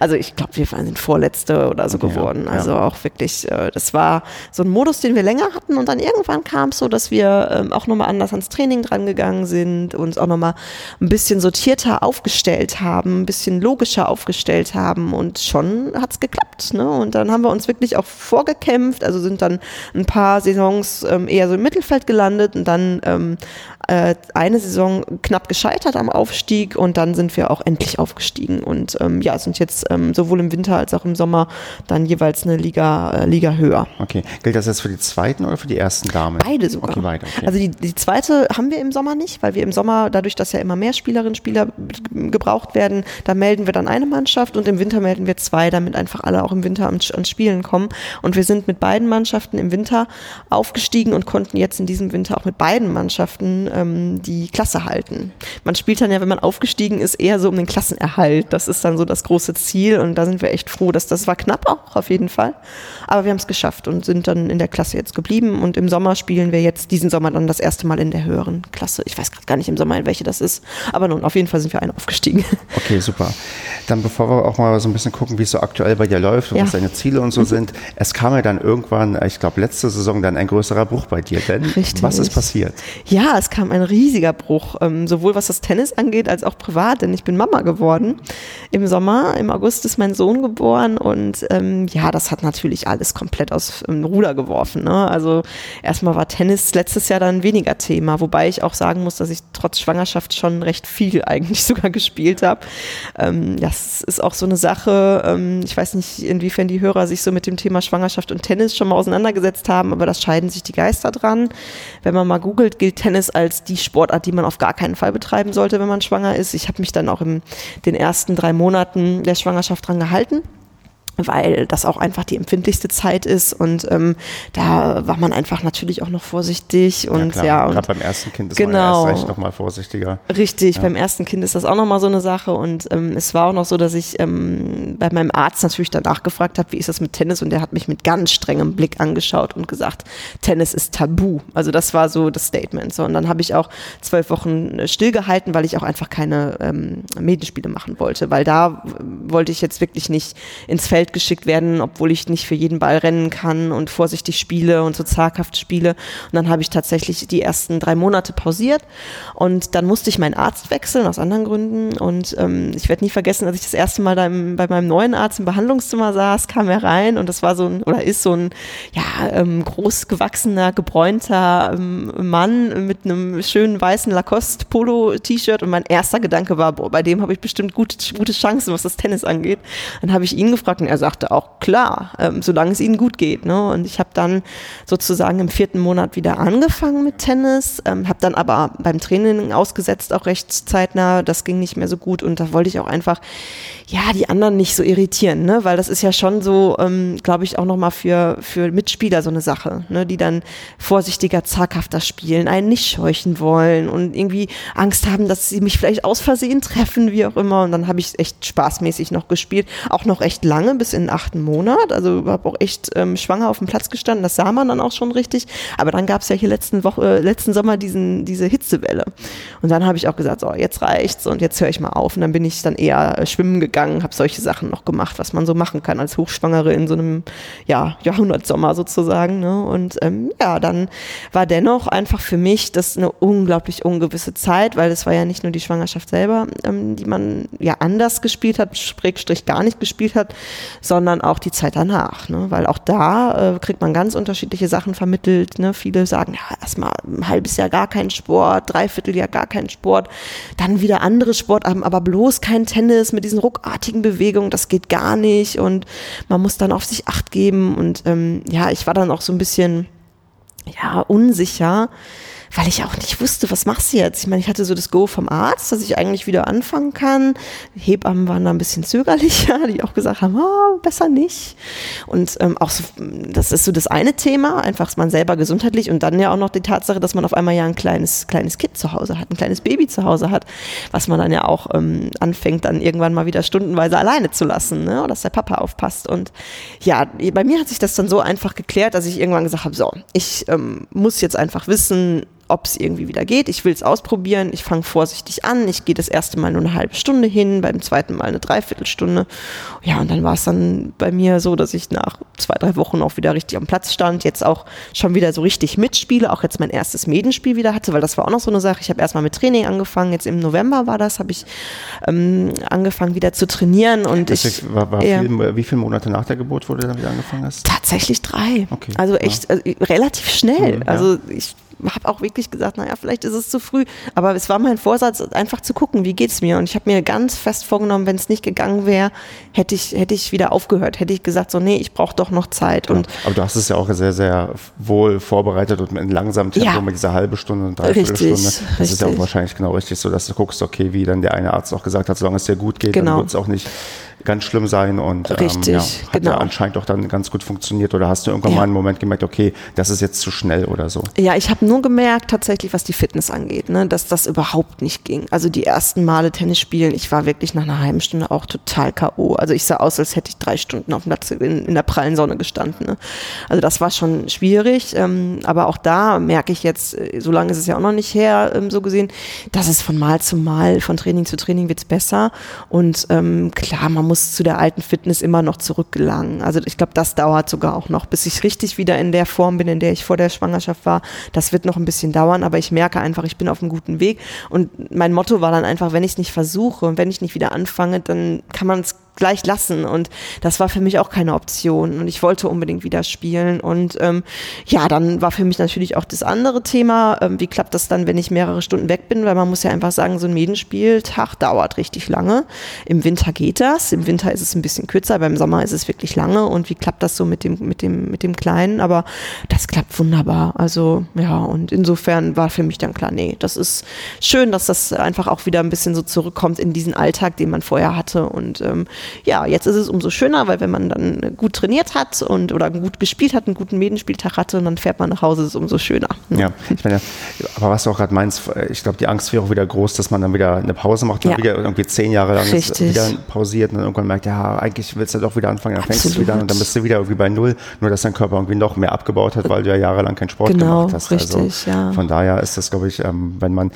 Also ich glaube, wir waren Vorletzte oder so Okay, geworden. ja. Also auch wirklich, äh, das war so ein Modus, den wir länger hatten und dann irgendwann kam es so, dass wir ähm, auch nochmal anders ans Training dran gegangen sind, uns auch nochmal ein bisschen sortierter aufgestellt haben, ein bisschen logischer aufgestellt haben und schon hat's geklappt. Ne? Und dann haben wir uns wirklich auch vorgekämpft, also sind dann ein paar Saisons ähm, eher so im Mittelfeld gelandet und dann ähm, äh, eine Saison knapp gescheitert am Aufstieg und dann sind wir auch endlich aufgestiegen und ähm, ja, sind jetzt ähm, sowohl im Winter als auch im Sommer dann jeweils eine Liga, äh, Liga höher. Okay. Gilt das jetzt für die zweiten oder für die ersten Damen? Beide sogar. Okay, beide. Okay. Also die, die zweite haben wir im Sommer nicht, weil wir im Sommer, dadurch, dass ja immer mehr Spielerinnen und Spieler gebraucht werden, da melden wir dann eine Mannschaft und im Winter melden wir zwei, damit einfach alle auch im Winter ans, ans Spielen kommen. Und wir sind mit beiden Mannschaften im Winter aufgestiegen und konnten jetzt in diesem Winter auch mit beiden Mannschaften ähm, die Klasse halten. Man spielt dann ja, wenn man aufgestiegen ist, eher so um den Klassenerhalt. Das ist dann so das große Ziel und da sind wir echt froh, dass das war knapp auch auf jeden Fall. Aber wir haben es geschafft und sind dann in der Klasse jetzt geblieben und im Sommer spielen wir jetzt diesen Sommer dann das erste Mal in der höheren Klasse. Ich weiß gerade gar nicht im Sommer, in welche das ist, aber nun, auf jeden Fall sind wir eine aufgestiegen. <laughs> Okay, super. Dann bevor wir auch mal so ein bisschen gucken, wie es so aktuell bei dir läuft und Ja. was deine Ziele und so sind. Es kam ja dann irgendwann, ich glaube letzte Saison, dann ein größerer Bruch bei dir. Denn Richtig. was ist passiert? Ja, es kam ein riesiger Bruch, ähm, sowohl was das Tennis angeht, als auch privat, denn ich bin Mama geworden im Sommer. Im August ist mein Sohn geboren und ähm, ja, das hat natürlich alles komplett aus dem Ruder geworfen. Ne? Also erstmal war Tennis letztes Jahr dann weniger Thema, wobei ich auch sagen muss, dass ich trotz Schwangerschaft schon recht viel <laughs> eigentlich sogar gespielt habe. Ähm, das ist auch so eine Sache, ähm, ich weiß nicht, inwiefern die Hörer sich so mit dem Thema Schwangerschaft und Tennis schon mal auseinandergesetzt haben, aber das scheiden sich die Geister dran. Wenn man mal googelt, gilt Tennis als die Sportart, die man auf gar keinen Fall betreiben sollte, wenn man schwanger ist. Ich habe mich dann auch in den ersten drei Monaten der Schwangerschaft dran gehalten weil das auch einfach die empfindlichste Zeit ist und ähm, da war man einfach natürlich auch noch vorsichtig und ja, ja gerade beim ersten Kind ist genau, man erst recht noch mal vorsichtiger. Richtig, ja. beim ersten Kind ist das auch noch mal so eine Sache und ähm, es war auch noch so, dass ich ähm, bei meinem Arzt natürlich danach gefragt habe, wie ist das mit Tennis und der hat mich mit ganz strengem Blick angeschaut und gesagt, Tennis ist tabu. Also das war so das Statement. So und dann habe ich auch zwölf Wochen stillgehalten, weil ich auch einfach keine ähm, Medienspiele machen wollte, weil da wollte ich jetzt wirklich nicht ins Feld Feld geschickt werden, obwohl ich nicht für jeden Ball rennen kann und vorsichtig spiele und so zaghaft spiele. Und dann habe ich tatsächlich die ersten drei Monate pausiert und dann musste ich meinen Arzt wechseln aus anderen Gründen. Und ähm, ich werde nie vergessen, als ich das erste Mal da im, bei meinem neuen Arzt im Behandlungszimmer saß, kam er rein und das war so ein oder ist so ein ja ähm, groß gewachsener, gebräunter ähm, Mann mit einem schönen weißen Lacoste Polo T-Shirt und mein erster Gedanke war, boah, bei dem habe ich bestimmt gute, gute Chancen, was das Tennis angeht. Dann habe ich ihn gefragt und er sagte auch, klar, ähm, solange es ihnen gut geht. Ne? Und ich habe dann sozusagen im vierten Monat wieder angefangen mit Tennis, ähm, habe dann aber beim Training ausgesetzt, auch recht zeitnah. Das ging nicht mehr so gut und da wollte ich auch einfach, ja, die anderen nicht so irritieren, ne? weil das ist ja schon so, ähm, glaube ich, auch nochmal für, für Mitspieler so eine Sache, ne? die dann vorsichtiger, zaghafter spielen, einen nicht scheuchen wollen und irgendwie Angst haben, dass sie mich vielleicht aus Versehen treffen, wie auch immer. Und dann habe ich echt spaßmäßig noch gespielt, auch noch recht lange, bis in den achten Monat. Also habe auch echt ähm, schwanger auf dem Platz gestanden. Das sah man dann auch schon richtig. Aber dann gab es ja hier letzten Woche, äh, letzten Sommer diesen, diese Hitzewelle. Und dann habe ich auch gesagt, so jetzt reicht's und jetzt höre ich mal auf. Und dann bin ich dann eher äh, schwimmen gegangen, habe solche Sachen noch gemacht, was man so machen kann als Hochschwangere in so einem ja, Jahrhundertsommer sozusagen. Ne? Und ähm, ja, dann war dennoch einfach für mich das eine unglaublich ungewisse Zeit, weil es war ja nicht nur die Schwangerschaft selber, ähm, die man ja anders gespielt hat, Schrägstrich gar nicht gespielt hat, sondern auch die Zeit danach. Ne? Weil auch da äh, kriegt man ganz unterschiedliche Sachen vermittelt. Ne? Viele sagen, ja, erstmal ein halbes Jahr gar kein Sport, dreiviertel Jahr gar kein Sport, dann wieder andere Sportarten, aber bloß kein Tennis mit diesen ruckartigen Bewegungen, das geht gar nicht und man muss dann auf sich acht geben. Und ähm, ja, ich war dann auch so ein bisschen ja, unsicher weil ich auch nicht wusste, was machst du jetzt? Ich meine, ich hatte so das Go vom Arzt, dass ich eigentlich wieder anfangen kann. Hebammen waren da ein bisschen zögerlicher, die auch gesagt haben, oh, besser nicht. Und ähm, auch so, das ist so das eine Thema, einfach man selber gesundheitlich und dann ja auch noch die Tatsache, dass man auf einmal ja ein kleines, kleines Kind zu Hause hat, ein kleines Baby zu Hause hat, was man dann ja auch ähm, anfängt, dann irgendwann mal wieder stundenweise alleine zu lassen, ne? dass der Papa aufpasst. Und ja, bei mir hat sich das dann so einfach geklärt, dass ich irgendwann gesagt habe, so, ich ähm, muss jetzt einfach wissen, ob es irgendwie wieder geht. Ich will es ausprobieren. Ich fange vorsichtig an. Ich gehe das erste Mal nur eine halbe Stunde hin, beim zweiten Mal eine Dreiviertelstunde. Ja, und dann war es dann bei mir so, dass ich nach zwei, drei Wochen auch wieder richtig am Platz stand. Jetzt auch schon wieder so richtig mitspiele. Auch jetzt mein erstes Medenspiel wieder hatte, weil das war auch noch so eine Sache. Ich habe erstmal mit Training angefangen. Jetzt im November war das, habe ich ähm, angefangen wieder zu trainieren. Und das ich, war, war ja, viel, wie viele Monate nach der Geburt wurde dann wieder angefangen hast? Tatsächlich drei. Okay, also echt ja. äh, relativ schnell. Mhm, ja. Also ich habe auch wirklich gesagt, naja, vielleicht ist es zu früh. Aber es war mein Vorsatz, einfach zu gucken, wie geht es mir. Und ich habe mir ganz fest vorgenommen, wenn es nicht gegangen wäre, hätte ich, hätte ich wieder aufgehört. Hätte ich gesagt, so, nee, ich brauche doch noch Zeit. Genau. Und Aber du hast es ja auch sehr, sehr wohl vorbereitet und in langsamem Tempo Ja. mit dieser halbe Stunde und Dreiviertelstunde. Richtig, Das ist ja auch richtig. wahrscheinlich genau richtig so, dass du guckst, okay, wie dann der eine Arzt auch gesagt hat, solange es dir gut geht, dann Genau. wird es auch nicht ganz schlimm sein und Richtig, ähm, ja, hat genau. ja anscheinend auch dann ganz gut funktioniert oder hast du irgendwann Ja. mal einen Moment gemerkt, okay, das ist jetzt zu schnell oder so? Ja, ich habe nur gemerkt, tatsächlich, was die Fitness angeht, ne, dass das überhaupt nicht ging. Also die ersten Male Tennis spielen, ich war wirklich nach einer halben Stunde auch total K.O. Also ich sah aus, als hätte ich drei Stunden auf dem Platz in, in der prallen Sonne gestanden. Ne. Also das war schon schwierig. Ähm, aber auch da merke ich jetzt, äh, so lange ist es ja auch noch nicht her, ähm, so gesehen, dass es von Mal zu Mal, von Training zu Training wird's besser. Und ähm, klar, man muss muss zu der alten Fitness immer noch zurückgelangen. Also ich glaube, das dauert sogar auch noch, bis ich richtig wieder in der Form bin, in der ich vor der Schwangerschaft war. Das wird noch ein bisschen dauern, aber ich merke einfach, ich bin auf einem guten Weg. Und mein Motto war dann einfach, wenn ich es nicht versuche und wenn ich nicht wieder anfange, dann kann man es gleich lassen. Und das war für mich auch keine Option. Und ich wollte unbedingt wieder spielen. Und ähm, ja, dann war für mich natürlich auch das andere Thema, ähm, wie klappt das dann, wenn ich mehrere Stunden weg bin? Weil man muss ja einfach sagen, so ein Medenspieltag dauert richtig lange. Im Winter geht das. Im Winter ist es ein bisschen kürzer, beim Sommer ist es wirklich lange. Und wie klappt das so mit dem, mit dem, mit dem Kleinen? Aber das klappt wunderbar. Also ja, und insofern war für mich dann klar, nee, das ist schön, dass das einfach auch wieder ein bisschen so zurückkommt in diesen Alltag, den man vorher hatte. Und ähm, ja, jetzt ist es umso schöner, weil wenn man dann gut trainiert hat und oder gut gespielt hat, einen guten Medenspieltag hatte und dann fährt man nach Hause, ist es umso schöner. Ja, ich meine, aber was du auch gerade meinst, ich glaube, die Angst wäre auch wieder groß, dass man dann wieder eine Pause macht und ja. wieder irgendwie zehn Jahre lang wieder pausiert und dann irgendwann merkt, ja, eigentlich willst du doch wieder anfangen, dann fängst du wieder an und dann bist du wieder irgendwie bei Null, nur dass dein Körper irgendwie noch mehr abgebaut hat, weil du ja jahrelang keinen Sport genau, gemacht hast. Also richtig, also ja. von daher ist das, glaube ich, ähm, wenn man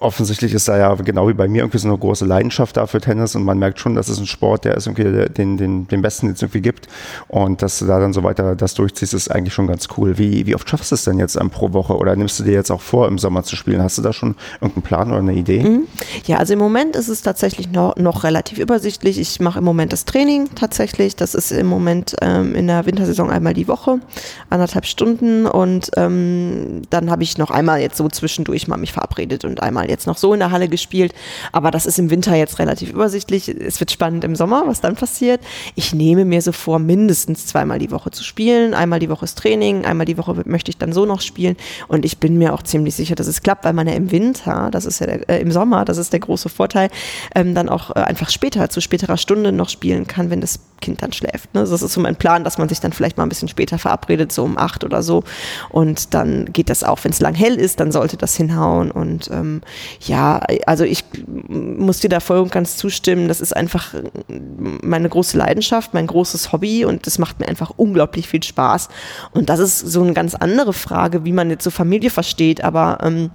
offensichtlich ist da ja genau wie bei mir irgendwie so eine große Leidenschaft da für Tennis und man merkt schon, dass es ein Sport, der ist irgendwie den, den, den Besten, es irgendwie gibt und dass du da dann so weiter das durchziehst, ist eigentlich schon ganz cool. Wie, wie oft schaffst du es denn jetzt pro Woche oder nimmst du dir jetzt auch vor, im Sommer zu spielen? Hast du da schon irgendeinen Plan oder eine Idee? Mhm. Ja, also im Moment ist es tatsächlich noch, noch relativ übersichtlich. Ich mache im Moment das Training tatsächlich. Das ist im Moment ähm, in der Wintersaison einmal die Woche, anderthalb Stunden und ähm, dann habe ich noch einmal jetzt so zwischendurch mal mich verabredet und einmal jetzt noch so in der Halle gespielt. Aber das ist im Winter jetzt relativ übersichtlich. Es wird spannend im Sommer, was dann passiert. Ich nehme mir so vor, mindestens zweimal die Woche zu spielen. Einmal die Woche ist Training, einmal die Woche möchte ich dann so noch spielen. Und ich bin mir auch ziemlich sicher, dass es klappt, weil man ja im Winter, das ist ja der, äh, im Sommer, das ist der große Vorteil, ähm, dann auch äh, einfach später, zu späterer Stunde noch spielen kann, wenn das Kind dann schläft. Ne? Das ist so mein Plan, dass man sich dann vielleicht mal ein bisschen später verabredet, so um acht oder so. Und dann geht das auch, wenn es lang hell ist, dann sollte das hinhauen. Und ähm, ja, also ich muss dir da voll und ganz zustimmen. Das ist einfach meine große Leidenschaft, mein großes Hobby und das macht mir einfach unglaublich viel Spaß. Und das ist so eine ganz andere Frage, wie man jetzt so Familie versteht, aber ähm,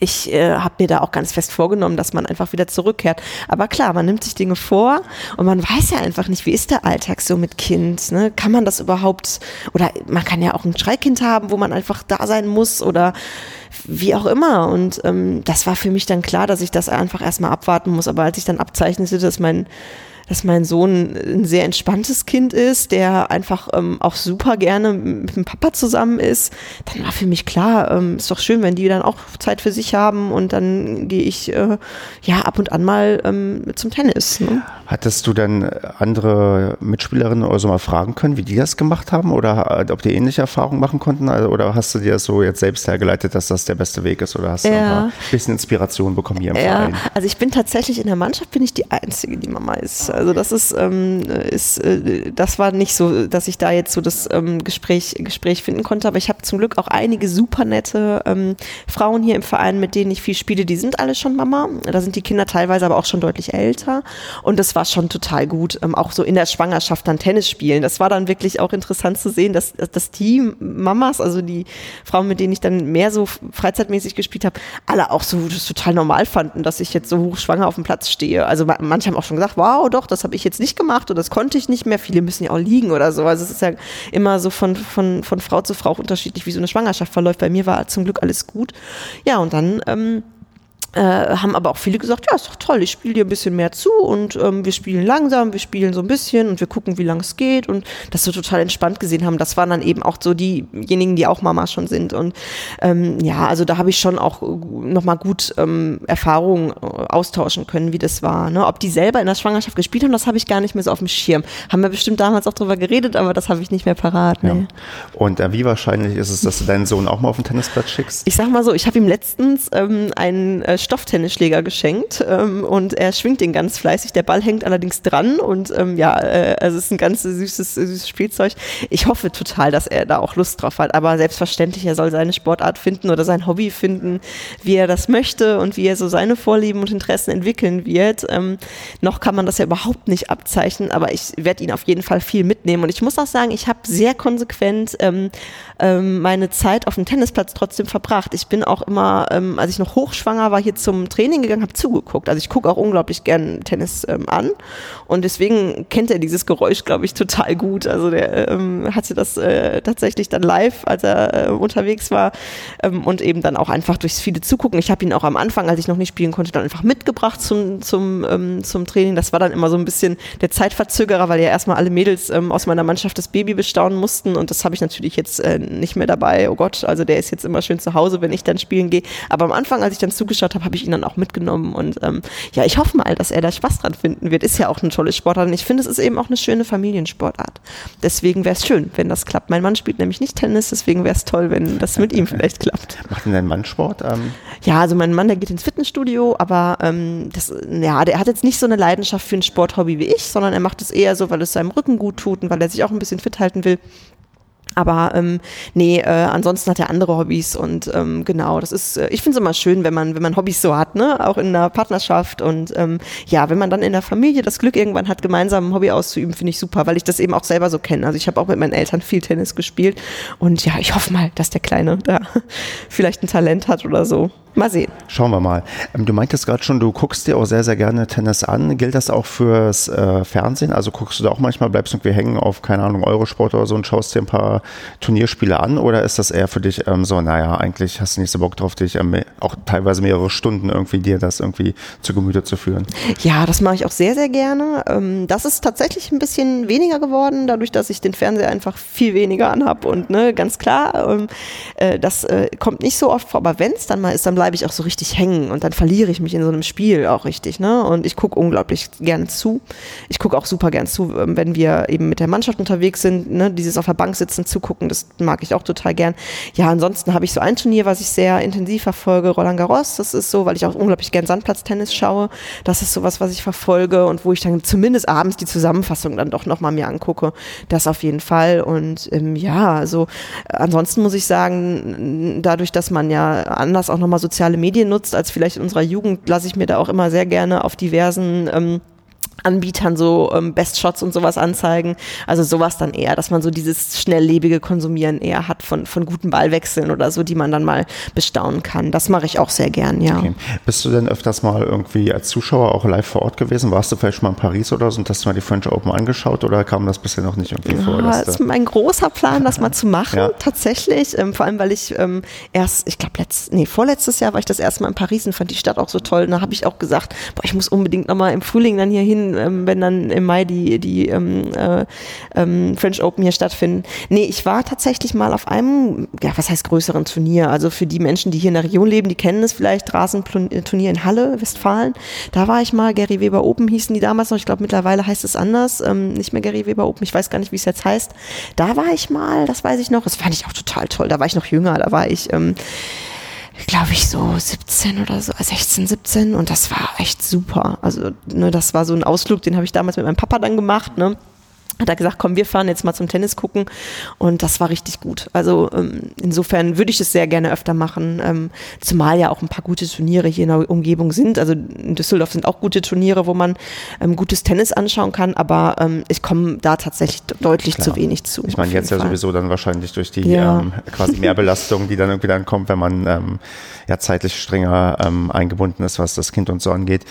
ich äh, habe mir da auch ganz fest vorgenommen, dass man einfach wieder zurückkehrt. Aber klar, man nimmt sich Dinge vor und man weiß ja einfach nicht, wie ist der Alltag so mit Kind. Ne? Kann man das überhaupt, oder man kann ja auch ein Schreikind haben, wo man einfach da sein muss oder wie auch immer. Und ähm, das war für mich dann klar, dass ich das einfach erstmal abwarten muss. Aber als ich dann abzeichnete, dass mein dass mein Sohn ein sehr entspanntes Kind ist, der einfach ähm, auch super gerne mit dem Papa zusammen ist, dann war für mich klar, ähm, ist doch schön, wenn die dann auch Zeit für sich haben und dann gehe ich äh, ja ab und an mal ähm, zum Tennis. Ne? Hattest du denn andere Mitspielerinnen oder so mal fragen können, wie die das gemacht haben oder ob die ähnliche Erfahrungen machen konnten? Also, oder hast du dir das so jetzt selbst hergeleitet, dass das der beste Weg ist oder hast du ja. ein bisschen Inspiration bekommen hier im ja. Verein? Also ich bin tatsächlich in der Mannschaft bin ich die Einzige, die Mama ist. Also das ist, ähm, ist äh, das war nicht so, dass ich da jetzt so das ähm, Gespräch, Gespräch finden konnte, aber ich habe zum Glück auch einige super nette ähm, Frauen hier im Verein, mit denen ich viel spiele, die sind alle schon Mama. Da sind die Kinder teilweise aber auch schon deutlich älter und das war schon total gut, ähm, auch so in der Schwangerschaft dann Tennis spielen. Das war dann wirklich auch interessant zu sehen, dass, dass die Mamas, also die Frauen, mit denen ich dann mehr so freizeitmäßig gespielt habe, alle auch so das total normal fanden, dass ich jetzt so hochschwanger auf dem Platz stehe. Also manche haben auch schon gesagt, wow, doch, das habe ich jetzt nicht gemacht oder das konnte ich nicht mehr. Viele müssen ja auch liegen oder so. Also es ist ja immer so von, von, von Frau zu Frau unterschiedlich, wie so eine Schwangerschaft verläuft. Bei mir war zum Glück alles gut. Ja, und dann ähm, äh, haben aber auch viele gesagt, ja, ist doch toll, ich spiele dir ein bisschen mehr zu und ähm, wir spielen langsam, wir spielen so ein bisschen und wir gucken, wie lang es geht und dass wir total entspannt gesehen haben. Das waren dann eben auch so diejenigen, die auch Mama schon sind und ähm, ja, also da habe ich schon auch nochmal gut ähm, Erfahrungen äh, austauschen können, wie das war. Ne? Ob die selber in der Schwangerschaft gespielt haben, das habe ich gar nicht mehr so auf dem Schirm. Haben wir bestimmt damals auch drüber geredet, aber das habe ich nicht mehr parat. Ne? Ja. Und äh, wie wahrscheinlich ist es, dass du deinen Sohn auch mal auf den Tennisplatz schickst? Ich sag mal so, ich habe ihm letztens ähm, einen äh, Stofftennisschläger geschenkt ähm, und er schwingt den ganz fleißig. Der Ball hängt allerdings dran und ähm, ja, äh, also es ist ein ganz süßes, süßes Spielzeug. Ich hoffe total, dass er da auch Lust drauf hat, aber selbstverständlich, er soll seine Sportart finden oder sein Hobby finden, wie er das möchte und wie er so seine Vorlieben und Interessen entwickeln wird. Ähm, noch kann man das ja überhaupt nicht abzeichnen, aber ich werde ihn auf jeden Fall viel mitnehmen und ich muss auch sagen, ich habe sehr konsequent ähm, ähm, meine Zeit auf dem Tennisplatz trotzdem verbracht. Ich bin auch immer, ähm, als ich noch hochschwanger war, hier zum Training gegangen, habe zugeguckt. Also ich gucke auch unglaublich gern Tennis ähm, an und deswegen kennt er dieses Geräusch, glaube ich, total gut. Also der ähm, hatte das äh, tatsächlich dann live, als er äh, unterwegs war ähm, und eben dann auch einfach durchs viele Zugucken. Ich habe ihn auch am Anfang, als ich noch nicht spielen konnte, dann einfach mitgebracht zum, zum, ähm, zum Training. Das war dann immer so ein bisschen der Zeitverzögerer, weil ja erstmal alle Mädels ähm, aus meiner Mannschaft das Baby bestaunen mussten und das habe ich natürlich jetzt äh, nicht mehr dabei. Oh Gott, also der ist jetzt immer schön zu Hause, wenn ich dann spielen gehe. Aber am Anfang, als ich dann zugeschaut habe, habe ich ihn dann auch mitgenommen und ähm, ja, ich hoffe mal, dass er da Spaß dran finden wird. Ist ja auch eine tolle Sportart und ich finde, es ist eben auch eine schöne Familiensportart. Deswegen wäre es schön, wenn das klappt. Mein Mann spielt nämlich nicht Tennis, deswegen wäre es toll, wenn das mit ihm vielleicht klappt. Macht denn dein Mann Sport? Ähm ja, also mein Mann, der geht ins Fitnessstudio, aber ähm, das, ja, der hat jetzt nicht so eine Leidenschaft für ein Sporthobby wie ich, sondern er macht es eher so, weil es seinem Rücken gut tut und weil er sich auch ein bisschen fit halten will. Aber ähm, nee, äh, ansonsten hat er andere Hobbys und ähm, genau, das ist, äh, ich finde es immer schön, wenn man, wenn man Hobbys so hat, ne? Auch in einer Partnerschaft und ähm, ja, wenn man dann in der Familie das Glück irgendwann hat, gemeinsam ein Hobby auszuüben, finde ich super, weil ich das eben auch selber so kenne. Also ich habe auch mit meinen Eltern viel Tennis gespielt und ja, ich hoffe mal, dass der Kleine da <laughs> vielleicht ein Talent hat oder so. Mal sehen. Schauen wir mal. Ähm, du meintest gerade schon, du guckst dir auch sehr, sehr gerne Tennis an. Gilt das auch fürs äh, Fernsehen? Also guckst du da auch manchmal, bleibst irgendwie hängen auf, keine Ahnung, Eurosport oder so und schaust dir ein paar Turnierspiele an? Oder ist das eher für dich ähm, so, naja, eigentlich hast du nicht so Bock drauf, dich ähm, auch teilweise mehrere Stunden irgendwie dir das irgendwie zu Gemüte zu führen? Ja, das mache ich auch sehr, sehr gerne. Ähm, das ist tatsächlich ein bisschen weniger geworden, dadurch, dass ich den Fernseher einfach viel weniger anhab und ne, ganz klar, ähm, äh, das äh, kommt nicht so oft vor, aber wenn es dann mal ist, dann bleibe bleibe ich auch so richtig hängen und dann verliere ich mich in so einem Spiel auch richtig. Ne? Und ich gucke unglaublich gerne zu. Ich gucke auch super gern zu, ähm, wenn wir eben mit der Mannschaft unterwegs sind. Ne? Dieses auf der Bank sitzen, zugucken, das mag ich auch total gern. Ja, ansonsten habe ich so ein Turnier, was ich sehr intensiv verfolge, Roland Garros. Das ist so, weil ich auch unglaublich gern Sandplatztennis schaue. Das ist sowas, was ich verfolge und wo ich dann zumindest abends die Zusammenfassung dann doch nochmal mir angucke. Das auf jeden Fall. Und ähm, ja, also ansonsten muss ich sagen, dadurch, dass man ja anders auch nochmal soziale Medien nutzt als vielleicht in unserer Jugend, lasse ich mir da auch immer sehr gerne auf diversen ähm, Anbietern so ähm, Best Shots und sowas anzeigen. Also sowas dann eher, dass man so dieses schnelllebige Konsumieren eher hat von, von guten Ballwechseln oder so, die man dann mal bestaunen kann. Das mache ich auch sehr gern, ja. Okay. Bist du denn öfters mal irgendwie als Zuschauer auch live vor Ort gewesen? Warst du vielleicht schon mal in Paris oder so und hast du mal die French Open angeschaut oder kam das bisher noch nicht irgendwie vor? Ja, das ist mein großer Plan, das mal zu machen, ja. tatsächlich. Ähm, vor allem, weil ich ähm, erst, ich glaube, letzt, nee, vorletztes Jahr war ich das erste Mal in Paris und fand die Stadt auch so toll. Und da habe ich auch gesagt, boah, ich muss unbedingt nochmal im Frühling dann hier hin ähm, wenn dann im Mai die, die ähm, äh, ähm, French Open hier stattfinden. Nee, ich war tatsächlich mal auf einem, ja, was heißt größeren Turnier? Also für die Menschen, die hier in der Region leben, die kennen es vielleicht, Rasenturnier in Halle, Westfalen. Da war ich mal, Gary Weber Open hießen die damals noch. Ich glaube, mittlerweile heißt es anders. Ähm, nicht mehr Gary Weber Open, ich weiß gar nicht, wie es jetzt heißt. Da war ich mal, das weiß ich noch. Das fand ich auch total toll. Da war ich noch jünger, da war ich ähm, glaube ich, so 17 oder so, 16, 17 und das war echt super. Also, ne, das war so ein Ausflug, den habe ich damals mit meinem Papa dann gemacht, ne? Hat er gesagt, komm, wir fahren jetzt mal zum Tennis gucken. Und das war richtig gut. Also ähm, insofern würde ich es sehr gerne öfter machen, ähm, zumal ja auch ein paar gute Turniere hier in der Umgebung sind. Also in Düsseldorf sind auch gute Turniere, wo man ähm, gutes Tennis anschauen kann, aber ähm, ich komme da tatsächlich deutlich Klar. zu wenig zu. Ich meine, jetzt ja sowieso dann wahrscheinlich durch die ja. ähm, quasi Mehrbelastung, die dann irgendwie dann kommt, wenn man ähm, ja zeitlich strenger eingebunden ist, was das Kind und so angeht.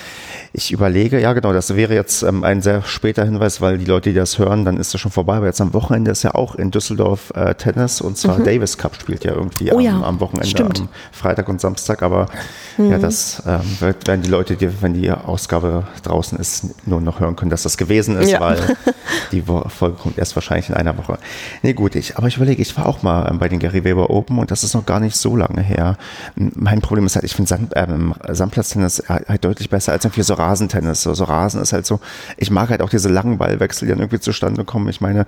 Ich überlege, ja genau, das wäre jetzt ein sehr später Hinweis, weil die Leute, die das hören, dann ist das schon vorbei. Aber jetzt am Wochenende ist ja auch in Düsseldorf äh, Tennis und zwar mhm. Davis Cup spielt ja irgendwie oh, am, ja. am, Wochenende, Stimmt. am Freitag und Samstag. Aber mhm. ja, das ähm, werden die Leute, die, wenn die Ausgabe draußen ist, nur noch hören können, dass das gewesen ist, ja. weil <laughs> die Folge kommt erst wahrscheinlich in einer Woche. Nee, gut, ich, aber ich überlege, ich war auch mal ähm, bei den Gary Weber Open und das ist noch gar nicht so lange her mein Problem ist halt, ich finde Sand, ähm, Sandplatztennis halt deutlich besser als irgendwie so Rasentennis. So, so Rasen ist halt so, ich mag halt auch diese langen Ballwechsel, die dann irgendwie zustande kommen. Ich meine,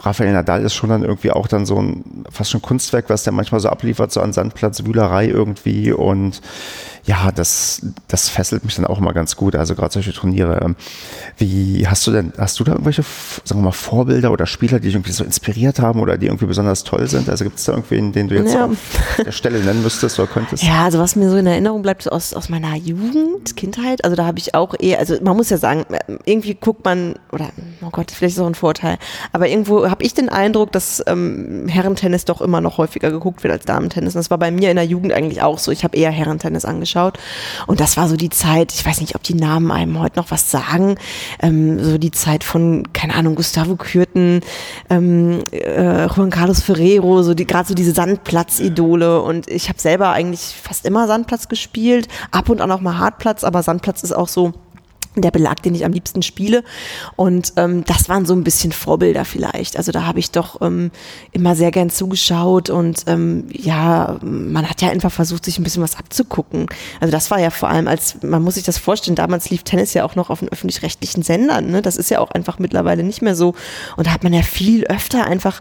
Rafael Nadal ist schon dann irgendwie auch dann so ein fast schon Kunstwerk, was der manchmal so abliefert, so an Sandplatzwühlerei irgendwie und ja, das, das fesselt mich dann auch immer ganz gut. Also gerade solche Turniere. Ähm, wie hast du denn, hast du da irgendwelche, sagen wir mal, Vorbilder oder Spieler, die dich irgendwie so inspiriert haben oder die irgendwie besonders toll sind? Also gibt es da irgendwen, den du jetzt ja. auf der Stelle nennen müsstest oder könntest? Ja, also was mir so in Erinnerung bleibt aus, aus meiner Jugend, Kindheit, also da habe ich auch eher, also man muss ja sagen, irgendwie guckt man, oder oh Gott, vielleicht ist auch ein Vorteil, aber irgendwo habe ich den Eindruck, dass ähm, Herrentennis doch immer noch häufiger geguckt wird als Damentennis. Und das war bei mir in der Jugend eigentlich auch so. Ich habe eher Herrentennis angeschaut. Und das war so die Zeit, ich weiß nicht, ob die Namen einem heute noch was sagen, ähm, so die Zeit von, keine Ahnung, Gustavo Kürten, ähm, äh, Juan Carlos Ferrero, so die gerade so diese Sandplatz-Idole. Und ich habe selber eigentlich fast immer Sandplatz gespielt, ab und an auch mal Hartplatz, aber Sandplatz ist auch so der Belag, den ich am liebsten spiele. Und ähm, das waren so ein bisschen Vorbilder vielleicht. Also da habe ich doch ähm, immer sehr gern zugeschaut und ähm, ja, man hat ja einfach versucht, sich ein bisschen was abzugucken. Also das war ja vor allem, als man muss sich das vorstellen, damals lief Tennis ja auch noch auf den öffentlich-rechtlichen Sendern. Ne? Das ist ja auch einfach mittlerweile nicht mehr so. Und da hat man ja viel öfter einfach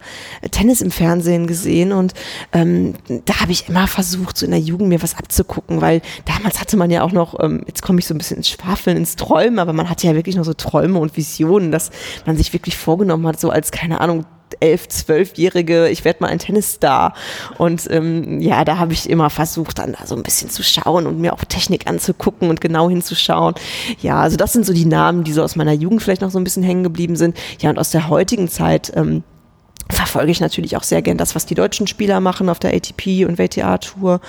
Tennis im Fernsehen gesehen. Und ähm, da habe ich immer versucht, so in der Jugend mir was abzugucken, weil damals hatte man ja auch noch, ähm, jetzt komme ich so ein bisschen ins Schwafeln, ins Träumen, Träume, aber man hatte ja wirklich noch so Träume und Visionen, dass man sich wirklich vorgenommen hat, so als, keine Ahnung, elf, zwölfjährige, ich werde mal ein Tennisstar. Und ähm, ja, da habe ich immer versucht, dann da so ein bisschen zu schauen und mir auch Technik anzugucken und genau hinzuschauen. Ja, also das sind so die Namen, die so aus meiner Jugend vielleicht noch so ein bisschen hängen geblieben sind. Ja, und aus der heutigen Zeit. Ähm, verfolge ich natürlich auch sehr gern das, was die deutschen Spieler machen auf der ATP und WTA-Tour.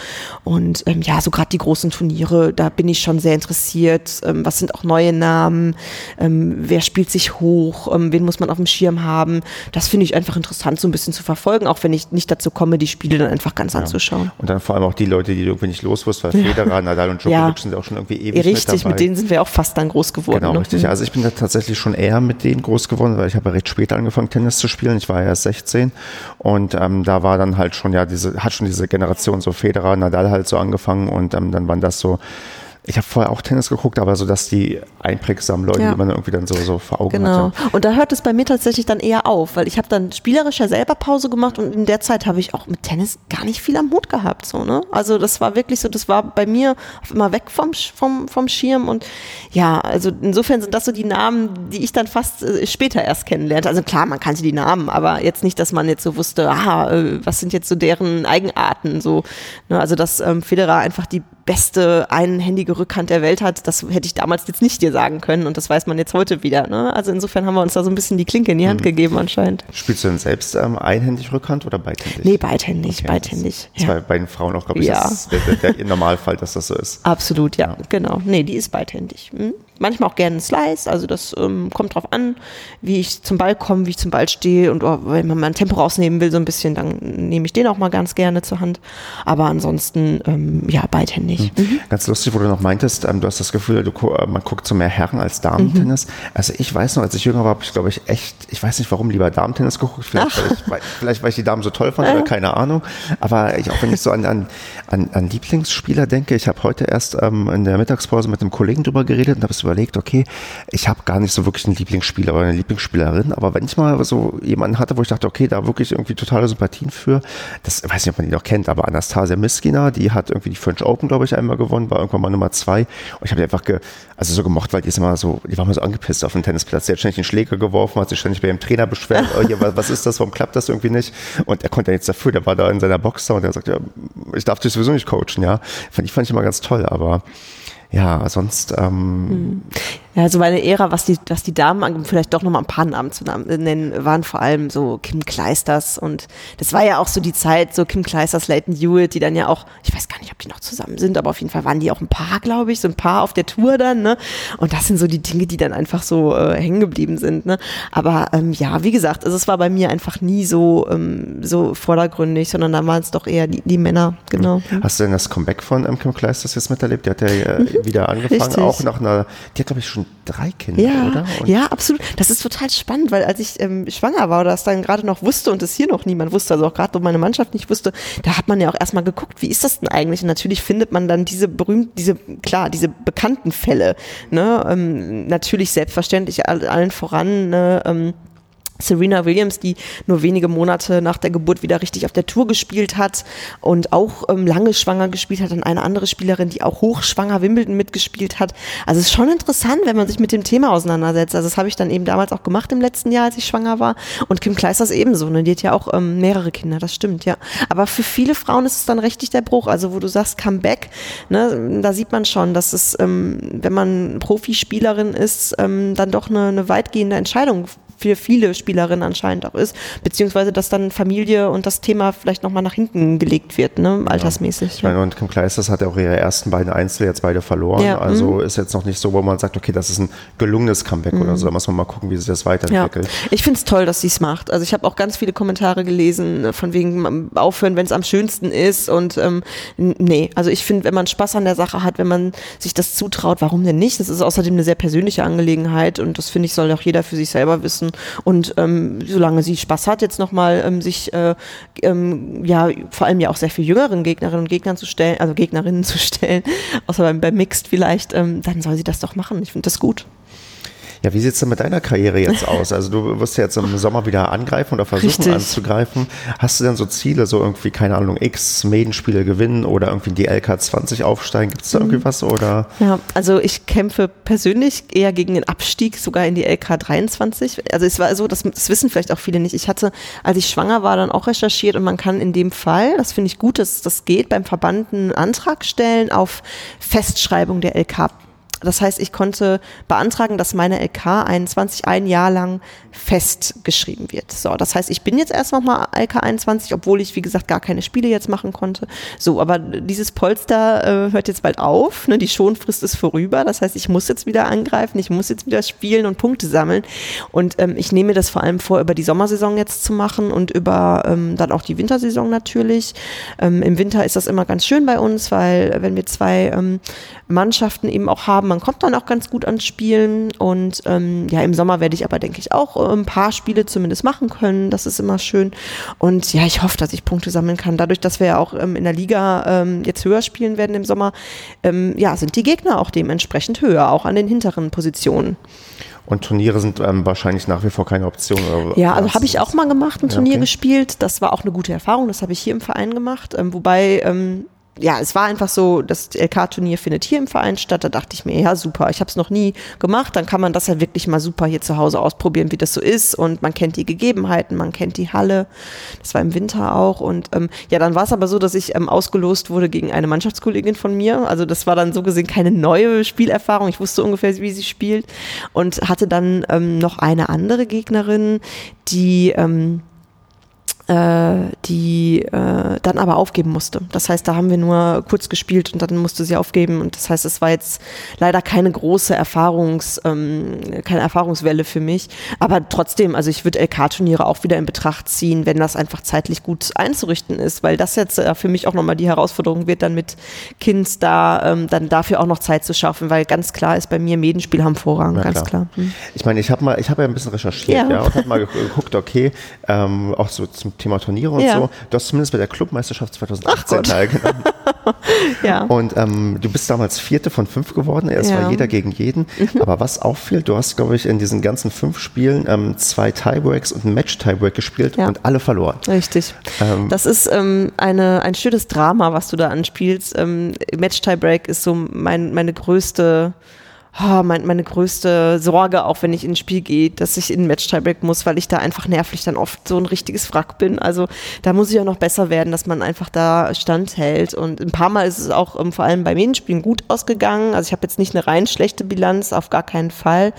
Und ähm, ja, so gerade die großen Turniere, da bin ich schon sehr interessiert. Ähm, was sind auch neue Namen? Ähm, wer spielt sich hoch? Ähm, wen muss man auf dem Schirm haben? Das finde ich einfach interessant, so ein bisschen zu verfolgen, auch wenn ich nicht dazu komme, die Spiele dann einfach ganz ja. anzuschauen. Und dann vor allem auch die Leute, die du irgendwie nicht los weil. Federer, Nadal und Djokovic ja. sind auch schon irgendwie ewig Richtig, mit, dabei. mit denen sind wir auch fast dann groß geworden. Genau, ne? richtig. Also ich bin da tatsächlich schon eher mit denen groß geworden, weil ich habe ja recht spät angefangen, Tennis zu spielen. Ich war ja 16 2016. Und ähm, da war dann halt schon, ja, diese, hat schon diese Generation so Federer, Nadal halt so angefangen und ähm, dann waren das so ich habe vorher auch Tennis geguckt, aber so, dass die einprägsamen Leute, ja. die man irgendwie dann so, so vor Augen genau. hatte. Und da hört es bei mir tatsächlich dann eher auf, weil ich habe dann spielerischer selber Pause gemacht und in der Zeit habe ich auch mit Tennis gar nicht viel am Hut gehabt. So, ne? Also das war wirklich so, das war bei mir auf immer weg vom, vom, vom Schirm und ja, also insofern sind das so die Namen, die ich dann fast äh, später erst kennenlernte. Also klar, man kannte die Namen, aber jetzt nicht, dass man jetzt so wusste, aha, äh, was sind jetzt so deren Eigenarten, so. Ne? Also dass ähm, Federer einfach die beste einhändige Rückhand der Welt hat, das hätte ich damals jetzt nicht dir sagen können und das weiß man jetzt heute wieder. Ne? Also insofern haben wir uns da so ein bisschen die Klinke in die Hand mhm. gegeben anscheinend. Spielst du denn selbst ähm, einhändig Rückhand oder beidhändig? Nee, beidhändig, okay, beidhändig. Das, ja. bei den Frauen auch, glaube ich, ja. ist der, der, der <laughs> Normalfall, dass das so ist. Absolut, ja, ja. genau. Nee, die ist beidhändig. Hm? Manchmal auch gerne einen Slice, also das ähm, kommt drauf an, wie ich zum Ball komme, wie ich zum Ball stehe und oh, wenn man mal ein Tempo rausnehmen will, so ein bisschen, dann nehme ich den auch mal ganz gerne zur Hand. Aber ansonsten, ähm, ja, beidhändig. Mhm. Mhm. Ganz lustig, wo du noch meintest, ähm, du hast das Gefühl, du, äh, man guckt so mehr Herren als Damentennis. Mhm. Also ich weiß noch, als ich jünger war, habe ich, glaube ich, echt, ich weiß nicht warum, lieber Damentennis geguckt. Vielleicht, weil ich, weil, vielleicht weil ich die Damen so toll fand, äh. oder keine Ahnung. Aber ich, auch wenn ich so an, an, an, an Lieblingsspieler denke, ich habe heute erst ähm, in der Mittagspause mit einem Kollegen drüber geredet und habe es überlegt, okay, ich habe gar nicht so wirklich einen Lieblingsspieler oder eine Lieblingsspielerin, aber wenn ich mal so jemanden hatte, wo ich dachte, okay, da wirklich irgendwie totale Sympathien für, das weiß nicht, ob man die noch kennt, aber Anastasia Miskina, die hat irgendwie die French Open, glaube ich, einmal gewonnen, war irgendwann mal Nummer zwei. Und ich habe die einfach ge, also so gemocht, weil die ist immer so, die war mal so angepisst auf dem Tennisplatz, die hat ständig den Schläger geworfen, hat sich ständig bei ihrem Trainer beschwert, oh, hier, was ist das, warum klappt das irgendwie nicht? Und er konnte ja nichts dafür, der war da in seiner Box da und er sagt, ja, ich darf dich sowieso nicht coachen, ja, fand ich, fand ich immer ganz toll, aber ja, sonst. Ähm, hm. Ja, also meine Ära, was die, was die Damen angeht, vielleicht doch nochmal ein paar Namen zu nennen, waren vor allem so Kim Kleisters und das war ja auch so die Zeit, so Kim Kleisters, Leighton Hewitt, die dann ja auch, ich weiß gar nicht, ob die noch zusammen sind, aber auf jeden Fall waren die auch ein paar, glaube ich, so ein paar auf der Tour dann, ne? Und das sind so die Dinge, die dann einfach so äh, hängen geblieben sind, ne? Aber ähm, ja, wie gesagt, also es war bei mir einfach nie so, ähm, so vordergründig, sondern da waren es doch eher die, die Männer, genau. Hast du denn das Comeback von ähm, Kim Kleisters jetzt miterlebt? Die hat ja äh, mhm. wieder angefangen, Richtig. auch nach einer, die hat, glaube ich, schon drei Kinder, ja, oder? Und ja, absolut. Das ist total spannend, weil als ich ähm, schwanger war oder das dann gerade noch wusste und es hier noch niemand wusste, also auch gerade meine Mannschaft nicht wusste, da hat man ja auch erstmal geguckt, wie ist das denn eigentlich? Und natürlich findet man dann diese berühmten, diese, klar, diese bekannten Fälle. Ne? Ähm, natürlich selbstverständlich allen voran, ne? ähm, Serena Williams, die nur wenige Monate nach der Geburt wieder richtig auf der Tour gespielt hat und auch ähm, lange schwanger gespielt hat, und eine andere Spielerin, die auch hochschwanger Wimbledon mitgespielt hat. Also es ist schon interessant, wenn man sich mit dem Thema auseinandersetzt. Also das habe ich dann eben damals auch gemacht im letzten Jahr, als ich schwanger war. Und Kim Kleisters ebenso, ne? Die hat ja auch ähm, mehrere Kinder, das stimmt, ja. Aber für viele Frauen ist es dann richtig der Bruch. Also wo du sagst, Comeback, ne? da sieht man schon, dass es, ähm, wenn man Profispielerin ist, ähm, dann doch eine, eine weitgehende Entscheidung für viele Spielerinnen anscheinend auch ist, beziehungsweise dass dann Familie und das Thema vielleicht nochmal nach hinten gelegt wird, ne, altersmäßig. Ich meine, und Kim Kleisters hat ja auch ihre ersten beiden Einzel jetzt beide verloren. Ja, also mhm. ist jetzt noch nicht so, wo man sagt, okay, das ist ein gelungenes Comeback oder so. Da muss man mal gucken, wie sich das Ja, weiterentwickelt. ich finde es toll, dass sie es macht. Also ich habe auch ganz viele Kommentare gelesen, von wegen aufhören, wenn es am schönsten ist. Und ähm, nee, also ich finde, wenn man Spaß an der Sache hat, wenn man sich das zutraut, warum denn nicht? Das ist außerdem eine sehr persönliche Angelegenheit und das finde ich, soll auch jeder für sich selber wissen. Und ähm, solange sie Spaß hat, jetzt nochmal ähm, sich äh, ähm, ja vor allem ja auch sehr viel jüngeren Gegnerinnen und Gegnern zu stellen, also Gegnerinnen <laughs> zu stellen, außer beim, beim Mixed vielleicht, ähm, dann soll sie das doch machen. Ich finde das gut. Ja, wie sieht es denn mit deiner Karriere jetzt aus? Also du wirst ja jetzt im Sommer wieder angreifen oder versuchen Richtig. anzugreifen. Hast du denn so Ziele, so irgendwie, keine Ahnung, X Maidenspiele gewinnen oder irgendwie in die LK 20 aufsteigen? Gibt es da Mhm. irgendwie was? Oder Ja, also ich kämpfe persönlich eher gegen den Abstieg, sogar in die LK 23. Also es war so, das, das wissen vielleicht auch viele nicht. Ich hatte, als ich schwanger war, dann auch recherchiert und man kann in dem Fall, das finde ich gut, dass das geht, beim Verband einen Antrag stellen auf Festschreibung der LK. Das heißt, ich konnte beantragen, dass meine LK 21 ein Jahr lang festgeschrieben wird. So, das heißt, ich bin jetzt erst noch mal LK 21, obwohl ich, wie gesagt, gar keine Spiele jetzt machen konnte. So, aber dieses Polster äh, hört jetzt bald auf. Ne? Die Schonfrist ist vorüber. Das heißt, ich muss jetzt wieder angreifen, ich muss jetzt wieder spielen und Punkte sammeln. Und ähm, ich nehme mir das vor allem vor, über die Sommersaison jetzt zu machen und über ähm, dann auch die Wintersaison natürlich. Ähm, Im Winter ist das immer ganz schön bei uns, weil wenn wir zwei ähm, Mannschaften eben auch haben, man kommt dann auch ganz gut ans Spielen. Und ähm, ja, im Sommer werde ich aber, denke ich, auch äh, ein paar Spiele zumindest machen können. Das ist immer schön. Und ja, ich hoffe, dass ich Punkte sammeln kann. Dadurch, dass wir ja auch ähm, in der Liga ähm, jetzt höher spielen werden im Sommer, ähm, ja, sind die Gegner auch dementsprechend höher, auch an den hinteren Positionen. und Turniere sind ähm, wahrscheinlich nach wie vor keine Option. Oder Ja, also habe ich auch mal gemacht, ein Ja, Turnier okay. gespielt. Das war auch eine gute Erfahrung. Das habe ich hier im Verein gemacht. Ähm, wobei, ähm, ja, es war einfach so, das LK-Turnier findet hier im Verein statt. Da dachte ich mir, ja, super, ich habe es noch nie gemacht. Dann kann man das ja wirklich mal super hier zu Hause ausprobieren, wie das so ist. Und man kennt die Gegebenheiten, man kennt die Halle. Das war im Winter auch. Und ähm, ja, dann war es aber so, dass ich ähm, ausgelost wurde gegen eine Mannschaftskollegin von mir. Also das war dann so gesehen keine neue Spielerfahrung. Ich wusste ungefähr, wie sie spielt. Und hatte dann ähm, noch eine andere Gegnerin, die ähm, äh, die äh, dann aber aufgeben musste. Das heißt, da haben wir nur kurz gespielt und dann musste sie aufgeben. Und das heißt, es war jetzt leider keine große Erfahrungs, ähm, keine Erfahrungswelle für mich. Aber trotzdem, also ich würde LK-Turniere auch wieder in Betracht ziehen, wenn das einfach zeitlich gut einzurichten ist, weil das jetzt äh, für mich auch nochmal die Herausforderung wird, dann mit Kind da ähm, dann dafür auch noch Zeit zu schaffen, weil ganz klar ist bei mir Medenspiel haben Vorrang, Ja, ganz klar. klar. Ich meine, ich habe mal, ich habe ja ein bisschen recherchiert, Ja. ja, und habe mal ge- geguckt, okay, ähm, auch so zum Thema Turniere und Ja. so. Du hast zumindest bei der Clubmeisterschaft 2018 Gott. teilgenommen. <laughs> Ja. Und ähm, du bist damals Vierte von fünf geworden. Es Ja. Mhm. war jeder gegen jeden. Aber was auffällt, du hast, glaube ich, in diesen ganzen fünf Spielen ähm, zwei Tiebreaks und ein Match-Tiebreak gespielt Ja. und alle verloren. Richtig. das ist ähm, eine, ein schönes Drama, was du da anspielst. Ähm, Match-Tiebreak ist so mein, meine größte oh, mein, meine größte Sorge, auch wenn ich in ein Spiel gehe, dass ich in ein Match-Tiebreak muss, weil ich da einfach nervlich dann oft so ein richtiges Wrack bin. Also da muss ich auch noch besser werden, dass man einfach da standhält. Und ein paar Mal ist es auch ähm, vor allem bei Medienspielen gut ausgegangen. Also ich habe jetzt nicht eine rein schlechte Bilanz, auf gar keinen Fall.